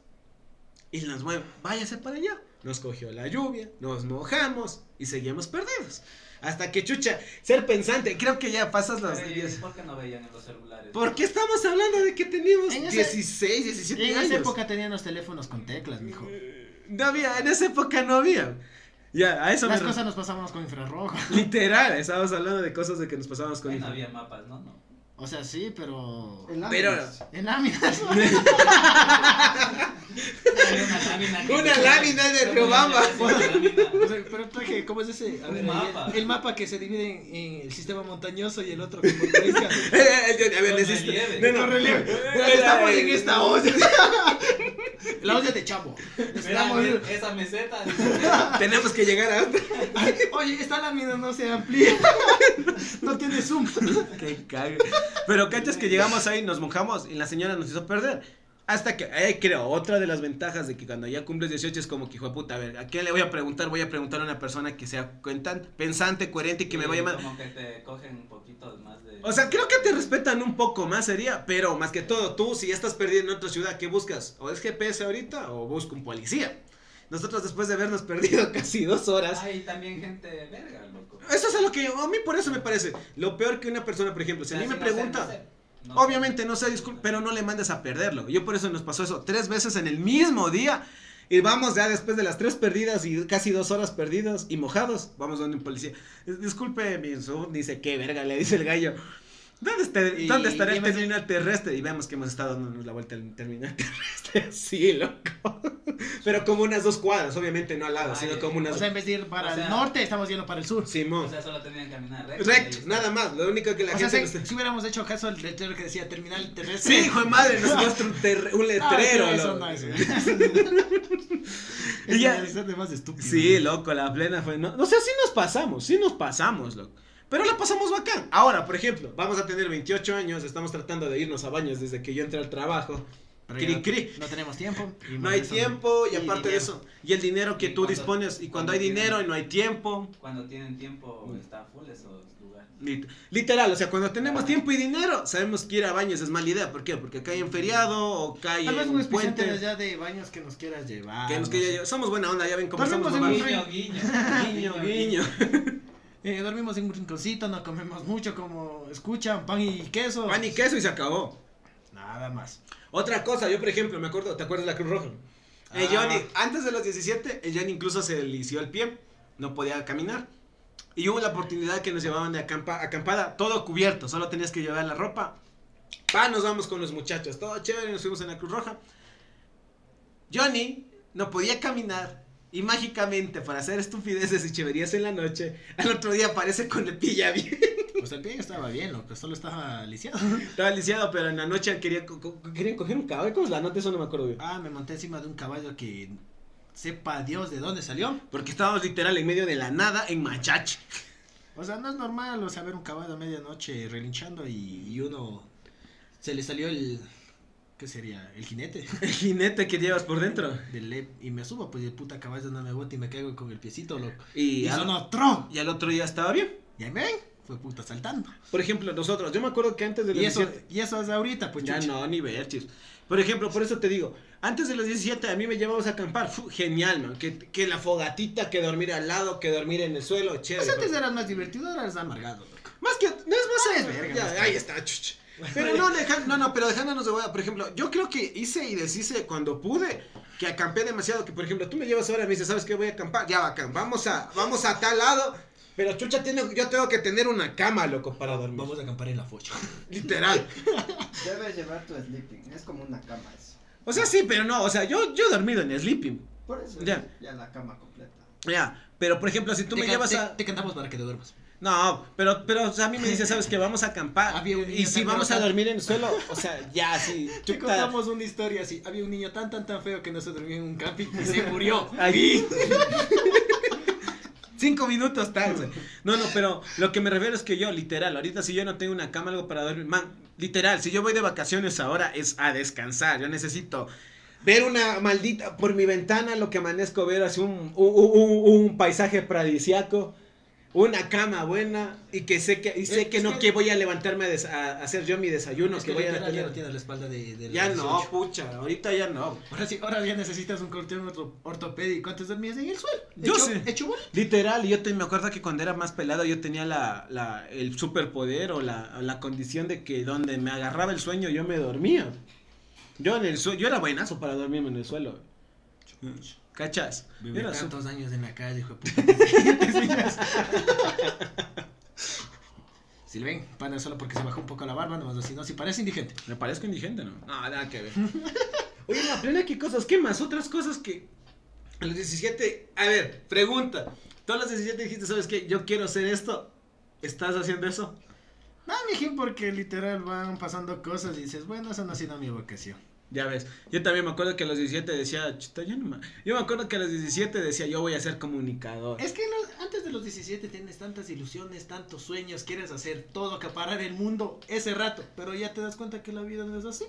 y nos mueve, váyase para allá. Nos cogió la lluvia, nos mojamos y seguimos perdidos. Hasta que chucha, ser pensante, creo que ya pasas ¿y 10. ¿Por qué no veían en los celulares? ¿Por qué estamos hablando de que teníamos En ese- 16, 17 En años? esa época tenían los teléfonos con teclas, mijo. No había, en esa época no había. Ya, a eso Las me cosas nos pasábamos con infrarrojo. Literal, estábamos hablando de cosas de que nos pasábamos con Ahí no había mapas, ¿no? no. O sea, sí, pero. En Pero- láminas. En láminas. Una lámina. que- Una lámina de Riobamba. una lámina. O sea, pero traje, ¿cómo es ese? A ver, mapa. El, el mapa que se divide en, en el sistema montañoso y el otro que provincia. Eh, a ver, necesito- relieve. no, no, relieve. Pero Eh, estamos eh, en esta olla. La olla de Chapo. Estamos esa meseta. Tenemos que llegar a otra. Oye, esta lámina no se amplía. No tiene zoom. Qué cague. Pero cachas que llegamos ahí, nos mojamos y la señora nos hizo perder. Hasta que, eh, creo, otra de las ventajas de que cuando ya cumples 18 es como que, hijo de puta, a ver, ¿a quién le voy a preguntar? Voy a preguntar a una persona que sea cuentan, pensante, coherente y que me Sí, vaya más... Como que te cogen un poquito más de. O sea, creo que te respetan un poco más, sería, pero más que todo, tú, si ya estás perdido en otra ciudad, ¿qué buscas? ¿O es GPS ahorita o busco un policía? Nosotros después de habernos perdido casi dos horas, Hay también gente verga, loco. Eso es lo que yo, a mí por eso me parece, lo peor que una persona, por ejemplo, si a mí me pregunta... no. Obviamente no sé, disculpe, pero no le mandes a perderlo. Yo por eso nos pasó eso tres veces en el mismo día. Y vamos ya después de las tres perdidas y casi dos horas perdidos y mojados, vamos donde un policía. "Dis- Disculpe, mi sub", dice, qué verga, le dice el gallo. ¿Dónde, está, Y- ¿dónde estará el terminal terrestre? Y vemos que hemos estado dándonos la vuelta al terminal terrestre. Sí, loco. Pero como unas dos cuadras, obviamente no al lado, Ay, sino como unas O sea, en vez de ir para O sea- el norte, estamos yendo para el sur. Simón. O sea, solo tenían que caminar recto. Recto, nada más. Lo único que la o sea, gente... si, no hubiéramos hecho caso al letrero que decía terminal terrestre. Sí, hijo de madre, nos muestra un, ter- un Ah, letrero. eso loco. no es. Y ya- más estúpido. Sí, loco, la plena fue. No, o sea, sí nos pasamos, sí nos pasamos, loco. Pero la pasamos bacán. Ahora, por ejemplo, vamos a tener 28 años, estamos tratando de irnos a baños desde que yo entré al trabajo. Cri, ya cri. No tenemos tiempo. y No hay tiempo y y aparte de eso, y el dinero que tú cuando- dispones, y cuando cuando hay tienen- dinero y no hay tiempo. Cuando tienen tiempo, está full esos lugares. lit- Literal, o sea, cuando tenemos tiempo y dinero, sabemos que ir a baños es mala idea. ¿Por qué? Porque cae en feriado o cae Tal vez en un puente. ya de baños que nos quieras llevar. Que nos no quería- sé. somos buena onda, ya ven cómo mamados. Guiño, guiño. Guiño, guiño. Eh, dormimos en un rinconcito, no comemos mucho como escuchan, pan y queso. Pan y queso y se acabó. Nada más. Otra cosa, yo por ejemplo, me acuerdo, ¿te acuerdas de la Cruz Roja? Ah. Johnny, antes de los 17, el Johnny incluso se lició el pie, no podía caminar. Y hubo la oportunidad que nos llevaban de acampa- acampada, todo cubierto, solo tenías que llevar la ropa. Pa, nos vamos con los muchachos, todo chévere, nos fuimos en la Cruz Roja. Johnny no podía caminar y mágicamente, para hacer estupideces y cheverías en la noche, al otro día aparece con el pie ya bien. Pues el pie estaba bien, loco, solo estaba lisiado. Estaba lisiado, pero en la noche quería, co- co- querían coger un caballo. ¿Cómo es la nota? Eso no me acuerdo bien. Ah, me monté encima de un caballo que sepa Dios de dónde salió. Porque estábamos literal en medio de la nada en Machache. O sea, no es normal, o sea, ver un caballo a medianoche relinchando y, y uno se le salió el ¿qué sería? El jinete El jinete que llevas por dentro. del y me subo, pues el puta caballo no me bota y me caigo con el piecito, loco. Y, Y al, sonó tro. y al otro día estaba bien. Y ahí me ven, fue puta saltando. Por ejemplo, nosotros, yo me acuerdo que antes de los Y eso, 17. y eso es ahorita, pues ya chucha. no, ni ver, chis. Por ejemplo, por eso te digo, antes de los 17 a mí me llevabas a acampar. genial, man. Que, que la fogatita, que dormir al lado, que dormir en el suelo, chévere. Pues antes eras más divertido, ahora eres amargado, loco. Más que, no es más Es verga, ya, más ahí está, chuch. Pero no, deja- no, no, pero dejándonos de hueá, por ejemplo, yo creo que hice y deshice cuando pude, que acampé demasiado, que por ejemplo, tú me llevas ahora y me dices, ¿sabes qué? Voy a acampar, ya bacán, vamos a, vamos a tal lado, pero chucha, tiene, yo tengo que tener una cama, loco, para dormir. Vamos a acampar en la focha. Literal. Debes llevar tu sleeping. Es como una cama eso. O sea, sí, pero no, o sea, yo, yo he dormido en sleeping, Por eso Ya. ya la cama completa. ya, pero por ejemplo, si tú te, me llevas te- a... te cantamos para que te duermas. No, pero, pero o sea, a mí me dice, ¿sabes qué? Vamos a acampar. Había un y si tan vamos a dormir en el suelo, o sea, ya, sí. Te contamos una historia así. Había un niño tan, tan, tan feo que no se durmió en un camping y se murió. Ahí. Cinco minutos tarde. No, no, pero lo que me refiero es que yo, literal, ahorita si yo no tengo una cama, algo para dormir, man, literal, si yo voy de vacaciones ahora es a descansar. Yo necesito ver una maldita, por mi ventana lo que amanezco ver así un, un, un- un paisaje paradisiaco. Una cama buena y que sé que y sé Es- que es no que- que voy a levantarme a, des- a hacer yo mi desayuno Es que voy a ya no tienes la espalda de, de Ya los no, 18. pucha, ahorita ya no. Ahora sí, ahora ya necesitas un colchón orto- ortopédico. Antes dormías en el suelo. Yo hecho, sé. Hecho bola. Literal, yo te, me acuerdo que cuando era más pelado yo tenía la, la, el superpoder o la, la condición de que donde me agarraba el sueño yo me dormía. Yo en el yo era buenazo para dormirme en el suelo. ¿Cachas? Viví Era su- tantos años en la calle, hijo de puta. Si le ven, pana, solo porque se bajó un poco la barba, nomás así, no, si parece indigente. Me parezco indigente, ¿no? No, nada que ver. Oye, la plena, ¿qué cosas? ¿Qué más? Otras cosas que a los 17... A ver, pregunta. Tú a los 17 dijiste, ¿sabes qué? Yo quiero hacer esto. ¿Estás haciendo eso? No, mijín, porque literal van pasando cosas y dices, bueno, eso no ha sido mi vocación. Ya ves, yo también me acuerdo que a los 17 decía, "Chuta, yo, no me-". yo me acuerdo que a los 17 decía, yo voy a ser comunicador. Es que no- antes de los 17 tienes tantas ilusiones, tantos sueños, quieres hacer todo, acaparar el mundo ese rato, pero ya te das cuenta que la vida no es así.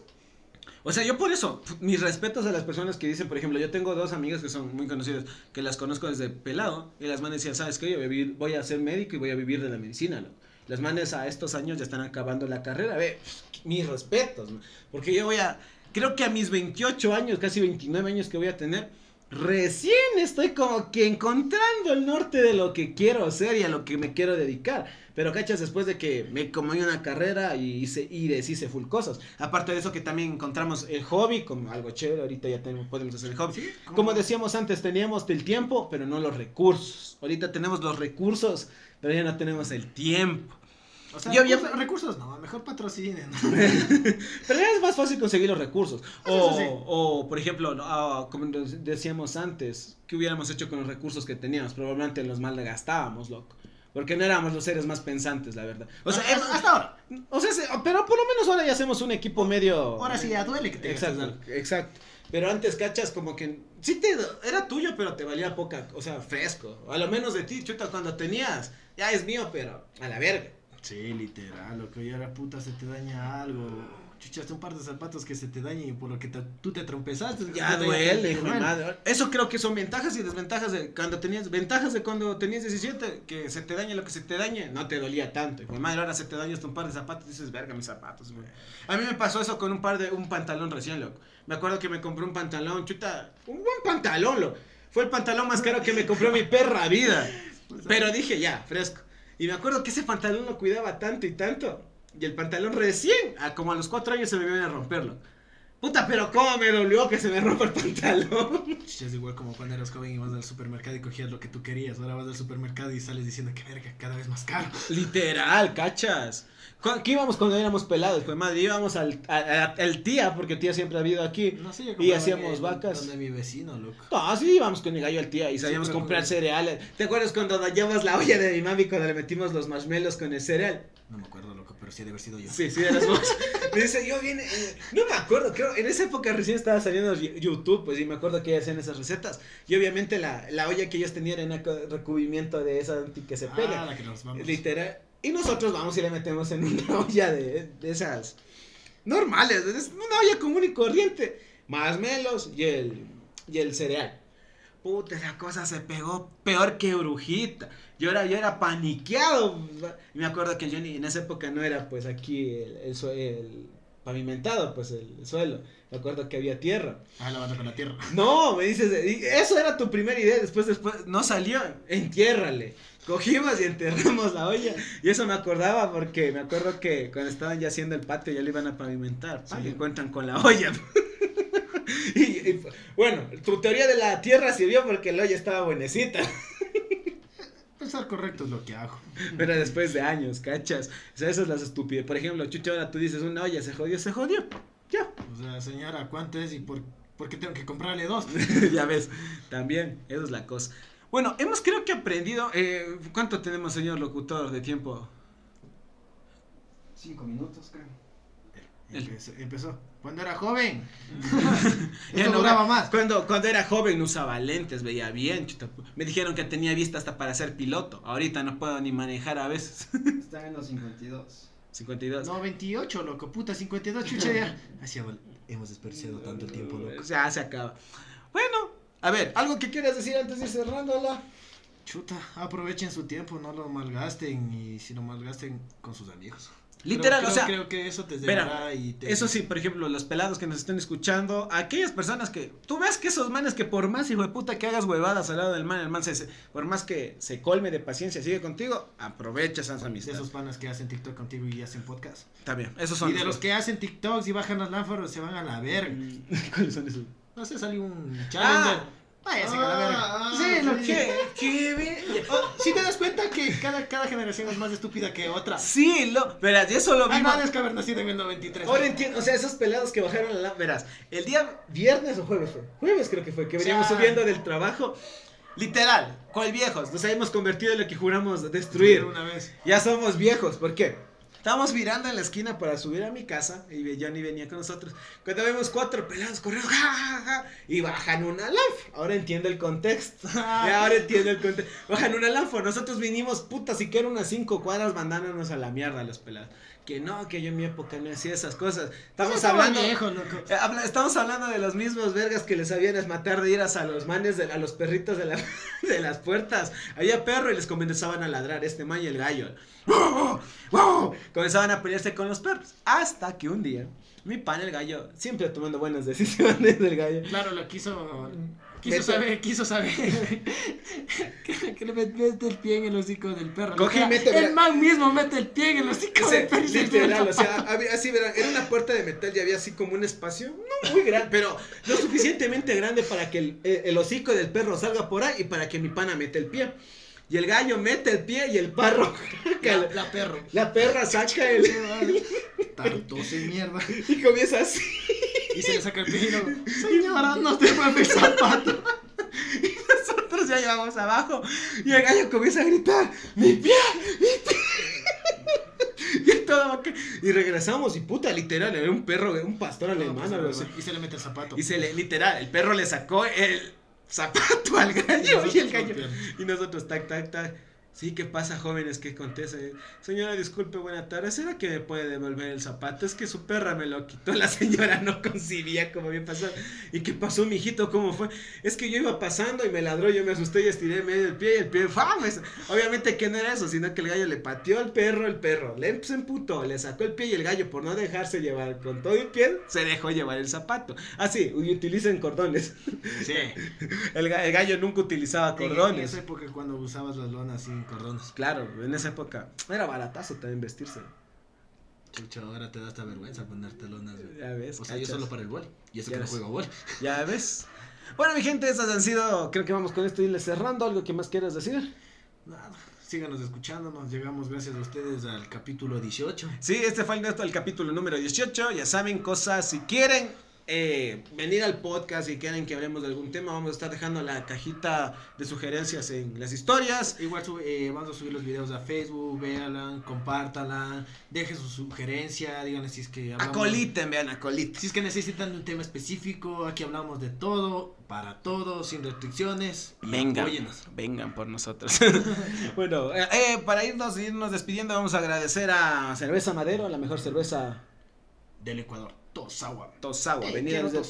O sea, yo por eso, mis respetos a las personas que dicen, por ejemplo, yo tengo dos amigas que son muy conocidas, que las conozco desde pelado, y las manes decían, ¿sabes qué? Yo voy a, vivir- voy a ser médico y voy a vivir de la medicina, loco. Las manes a estos años ya están acabando la carrera, ve, mis respetos, ¿no? porque yo voy a, creo que a mis 28 años, casi 29 años que voy a tener, recién estoy como que encontrando el norte de lo que quiero hacer y a lo que me quiero dedicar. Pero cachas, después de que me comí una carrera y hice y deshice full cosas. Aparte de eso que también encontramos el hobby como algo chévere, ahorita ya tenemos, podemos hacer el hobby. Como decíamos antes, teníamos el tiempo, pero no los recursos. Ahorita tenemos los recursos, pero ya no tenemos el tiempo. O sea, Yo- yo- recursos, recursos no, mejor patrocinen. Pero es más fácil conseguir los recursos. O, sí. o, por ejemplo, no, ah, como decíamos antes, ¿qué hubiéramos hecho con los recursos que teníamos? Probablemente los malgastábamos, loco. Porque no éramos los seres más pensantes, la verdad. O sea, hasta, hasta ahora. o sea, se- pero por lo menos ahora ya hacemos un equipo medio... Ahora sí ya duele que te Exacto, exacto. Pero antes, cachas, como que sí te era tuyo, pero te valía poca, o sea, fresco. A lo menos de ti, chuta, cuando tenías, ya es mío, pero a la verga. Sí, literal, lo que hoy ahora puta se te daña algo. Chuchaste un par de zapatos que se te dañen y por lo que te- tú te trompezaste. Ya te- duele, hijo de madre. Eso creo que son ventajas y desventajas de cuando tenías, ventajas de cuando tenías 17, que se te dañe lo que se te dañe, no te dolía tanto. Hijo de madre, ahora se te daña hasta un par de zapatos y dices, verga, mis zapatos, güey. A mí me pasó eso con un par de, un pantalón recién, loco. Me acuerdo que me compré un pantalón, chuta, un buen pantalón, loco. Fue el pantalón más caro que me compró mi perra vida. Pero dije, ya, fresco. Y me acuerdo que ese pantalón lo cuidaba tanto y tanto. Y el pantalón recién, a como a los cuatro años se me viene a romperlo. Puta, pero cómo me dolió que se me rompa el pantalón. Es igual como cuando eras joven y vas al supermercado y cogías lo que tú querías. Ahora vas al supermercado y sales diciendo que verga, cada vez más caro. Literal, cachas. ¿Cu- ¿Qué íbamos cuando éramos pelados? Pues madre, íbamos al, a- a- al tía, porque tía siempre ha habido aquí. No sé, yo Y hacíamos vacas. Donde mi vecino, loco. No, sí íbamos con mi gallo al tía y sabíamos comprar con- cereales. ¿Te acuerdas cuando dañamos la olla de mi mami cuando le metimos los marshmallows con el cereal? No me acuerdo, loco, pero sí ha de haber sido yo. Sí, sí, eras vos. Me dice, yo viene, eh, no me acuerdo, creo, en esa época recién estaba saliendo YouTube, pues, y me acuerdo que ellos hacían esas recetas. Y obviamente la, la olla que ellos tenían era co- recubrimiento de esa que se Ah, pega. la que nos vamos. Literal. Y nosotros vamos y le metemos en una olla de, de esas normales, es una olla común y corriente. Más melos y el, y el cereal. Puta, esa cosa se pegó peor que brujita. Yo era, yo era paniqueado. Y me acuerdo que yo ni- en esa época no era pues aquí el, el, pavimentado, pues el suelo. Me acuerdo que había tierra. Ah, lavando con la tierra. No, me dices, eso era tu primera idea, después, después, no salió, entiérrale. Cogimos y enterramos la olla. Y eso me acordaba porque me acuerdo que cuando estaban ya haciendo el patio ya lo iban a pavimentar. Sí. Y encuentran con la olla. y, y, bueno, tu teoría de la tierra sirvió porque la olla estaba buenecita. Pensar correcto es lo que hago. Pero después de años, ¿cachas? O sea, esas las estúpidas. Por ejemplo, chucha, ahora tú dices una olla, se jodió, se jodió. Ya. O sea, señora, ¿cuánto es y por, por qué tengo que comprarle dos? ya ves, también, esa es la cosa. Bueno, hemos creo que aprendido, eh, ¿cuánto tenemos, señor locutor, de tiempo? Cinco minutos, creo. El- Empezó, empezó. Cuando era joven. Ya Esto no, duraba más. Cuando, cuando era joven no usaba lentes, veía bien. chuta. Me dijeron que tenía vista hasta para ser piloto. Ahorita no puedo ni manejar a veces. Está en los 52. 52. No, 28, loco. Puta, 52, chucha ya. Así hemos- hemos desperdiciado tanto el tiempo, loco. Ya se acaba. Bueno, a ver, ¿algo que quieras decir antes de ir cerrándola? Chuta, aprovechen su tiempo, no lo malgasten y si lo malgasten con sus amigos. Literal, Creo- o sea, creo que eso te Espera, llevará y te... Eso sí, por ejemplo, los pelados que nos estén escuchando, aquellas personas que, tú ves que esos manes que por más hijo de puta que hagas huevadas al lado del man, el man se, por más que se colme de paciencia, sigue contigo, aprovecha esas de amistades. esos panas que hacen TikTok contigo y hacen podcast. Está bien, esos son Y de los que hacen TikToks y bajan las lámparas se van a la verga. ¿Cuáles son esos? No sé, salió un challenger. Váyase a la verga. Ah, sí, lo sí. que... ¿Qué? ¿Qué? Oh, si te das cuenta que cada, cada generación es más estúpida que otra. Sí, lo, verás, eso lo Ah, vimos. no, es que haber nacido en el 93. Ahora entiendo, o sea, esos pelados que bajaron la lámpara, verás, el día viernes o jueves fue, jueves creo que fue, que veníamos subiendo del trabajo, literal, cual viejos, nos habíamos convertido en lo que juramos destruir. Una vez. Ya somos viejos, ¿por qué? Estábamos mirando en la esquina para subir a mi casa y Johnny venía con nosotros. Cuando vemos cuatro pelados corriendo, ja, ja, ja, y bajan una lámpara. Ahora entiendo el contexto. Ahora entiendo el contexto. Bajan una lámpara. Nosotros vinimos, puta, siquiera unas cinco cuadras mandándonos a la mierda los pelados. Que no, que yo en mi época no hacía esas cosas. Estamos hablando. viejo, eh, Estamos hablando de los mismos vergas que les sabían matar de iras a los manes, de, a los perritos de, la- de las puertas. Había perro y les comenzaban a ladrar, este man y el gallo. ¡Wow! ¡Wow! Comenzaban a pelearse con los perros. Hasta que un día, mi pan, el gallo, siempre tomando buenas decisiones del gallo. Claro, lo quiso. Quiso Mete- saber, quiso saber que, que le mete el pie en el hocico del perro. Coge y O sea, mete- el man mismo mete el pie en el hocico del perro literal, o sea, había, así verán, era una puerta de metal y había así como un espacio, no muy grande, pero lo suficientemente grande para que el, el- el hocico del perro salga por ahí y para que mi pana mete el pie. Y el gallo mete el pie y el perro saca la, perro. la perra saca el Tartoso de mierda. y comienza así. Y se le saca el y luego, señora, no te mueve el zapato. Nosotros ya llevamos abajo y el gallo comienza a gritar, mi pie, mi pie. Y, todo y regresamos y puta, literal, era un perro, un pastor alemán algo así. Y se le mete el zapato. Y se le, literal, el perro le sacó el zapato al gallo y el gallo. Y nosotros, tac, tac, tac. Sí, ¿qué pasa, jóvenes? ¿Qué acontece? Señora, disculpe, buena tarde. ¿Será que me puede devolver el zapato? Es que su perra me lo quitó. La señora no concibía cómo había pasado. ¿Y qué pasó, mijito? ¿Cómo fue? Es que yo iba pasando y me ladró. Yo me asusté y estiré medio el pie y el pie. ¡fam! Obviamente que no era eso, sino que el gallo le pateó al perro. El perro le se emputó, le sacó el pie y el gallo, por no dejarse llevar con todo el pie, se dejó llevar el zapato. Así, y utilicen cordones. Sí. El, el gallo nunca utilizaba En cordones. esa época cuando usabas las lonas cordones. Claro, en esa época era baratazo también vestirse. Chucha, ahora te da hasta vergüenza ponerte lonas. Ya ves. O sea, yo solo para el bol. Y eso Ya que no ves. juego bol. Ya ves. Bueno, mi gente, estas han sido. Creo que vamos con esto y irle cerrando. ¿Algo que más quieras decir? Nada. Síganos escuchándonos. Llegamos gracias a ustedes al capítulo 18. Sí, este fue el, el capítulo número 18. Ya saben, cosas. Si quieren eh, venir al podcast y quieren que hablemos de algún tema, vamos a estar dejando la cajita de sugerencias en las historias. Igual eh, vamos a subir los videos a Facebook, véanla, compártanla, dejen su sugerencia, díganle si es que hablamos- Acoliten, vean, acoliten. Si es que necesitan un tema específico, aquí hablamos de todo, para todos, sin restricciones. Vengan, apóyennos. vengan por nosotros. bueno, eh, para irnos, irnos despidiendo, vamos a agradecer a Cerveza Madero, la mejor cerveza Del Ecuador, Tosagua. Tosagua. Eh, Venida desde-.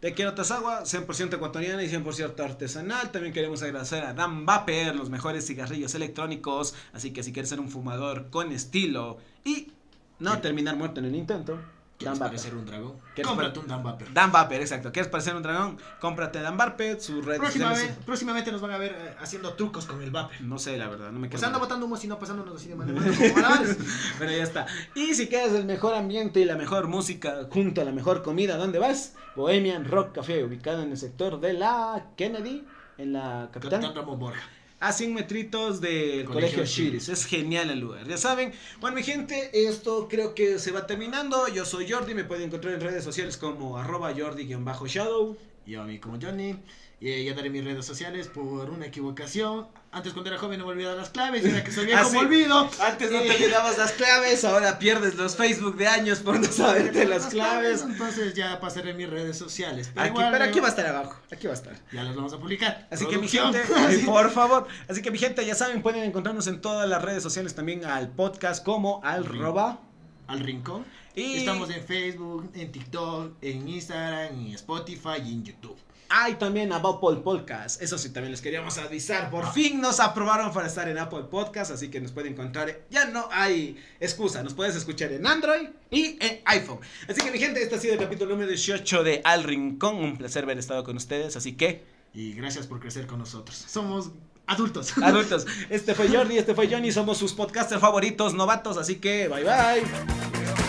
Te quiero Tosagua, 100% ecuatoriana y 100% artesanal. También queremos agradecer a Dan Vapor, los mejores cigarrillos electrónicos. Así que si quieres ser un fumador con estilo y no terminar muerto en el intento, ¿Quieres Dan parecer un dragón? ¿Quieres Cómprate un Dan Vapor. Dan Vapor, exacto. ¿Quieres parecer un dragón? Cómprate Dan Vapor, su red Próximamente, próximamente nos van a ver eh, haciendo trucos con el Vapor. No sé, la verdad, no me O quedo. sea, anda botando humo, sino pasándonos así de mano en mano como malabares. Pero ya está. Y si quieres el mejor ambiente y la mejor música junto a la mejor comida, ¿dónde vas? Bohemian Rock Café, ubicado en el sector de la Kennedy, en la capital. Capitán Ramón Borja. A 100 metritos del Colegio Colegio. Es genial el lugar, ya saben. Bueno, mi gente, esto creo que se va terminando. Yo soy Jordi, me pueden encontrar en redes sociales como arroba Jordi-Shadow. Yo a mí como Johnny. Y eh, ya daré mis redes sociales por una equivocación. Antes cuando era joven no me olvidaba las claves. Y ahora que soy viejo Ah, sí. me olvido. Antes no te Eh, olvidabas las claves, ahora pierdes los Facebook de años por no saberte las claves. Entonces ya pasaré mis redes sociales. Pero, Aquí, igual, pero aquí va a estar abajo, aquí va a estar. Ya las vamos a publicar. Así que mi gente, eh, por favor, así que mi gente, ya saben, pueden encontrarnos en todas las redes sociales también al podcast como al roba. Al rincón. Y Estamos en Facebook, en TikTok, en Instagram, en Spotify y en YouTube. Hay también a Apple Podcast. Eso sí, también les queríamos avisar. Por fin nos aprobaron para estar en Apple Podcast, así que nos pueden encontrar. Ya no hay excusa, nos puedes escuchar en Android y en iPhone. Así que mi gente, este ha sido el capítulo número 18 de Al Rincón. Un placer haber estado con ustedes, así que Y gracias por crecer con nosotros. Somos adultos. adultos, este fue Jordi, este fue Johnny, somos sus podcasters favoritos, novatos, así que bye bye.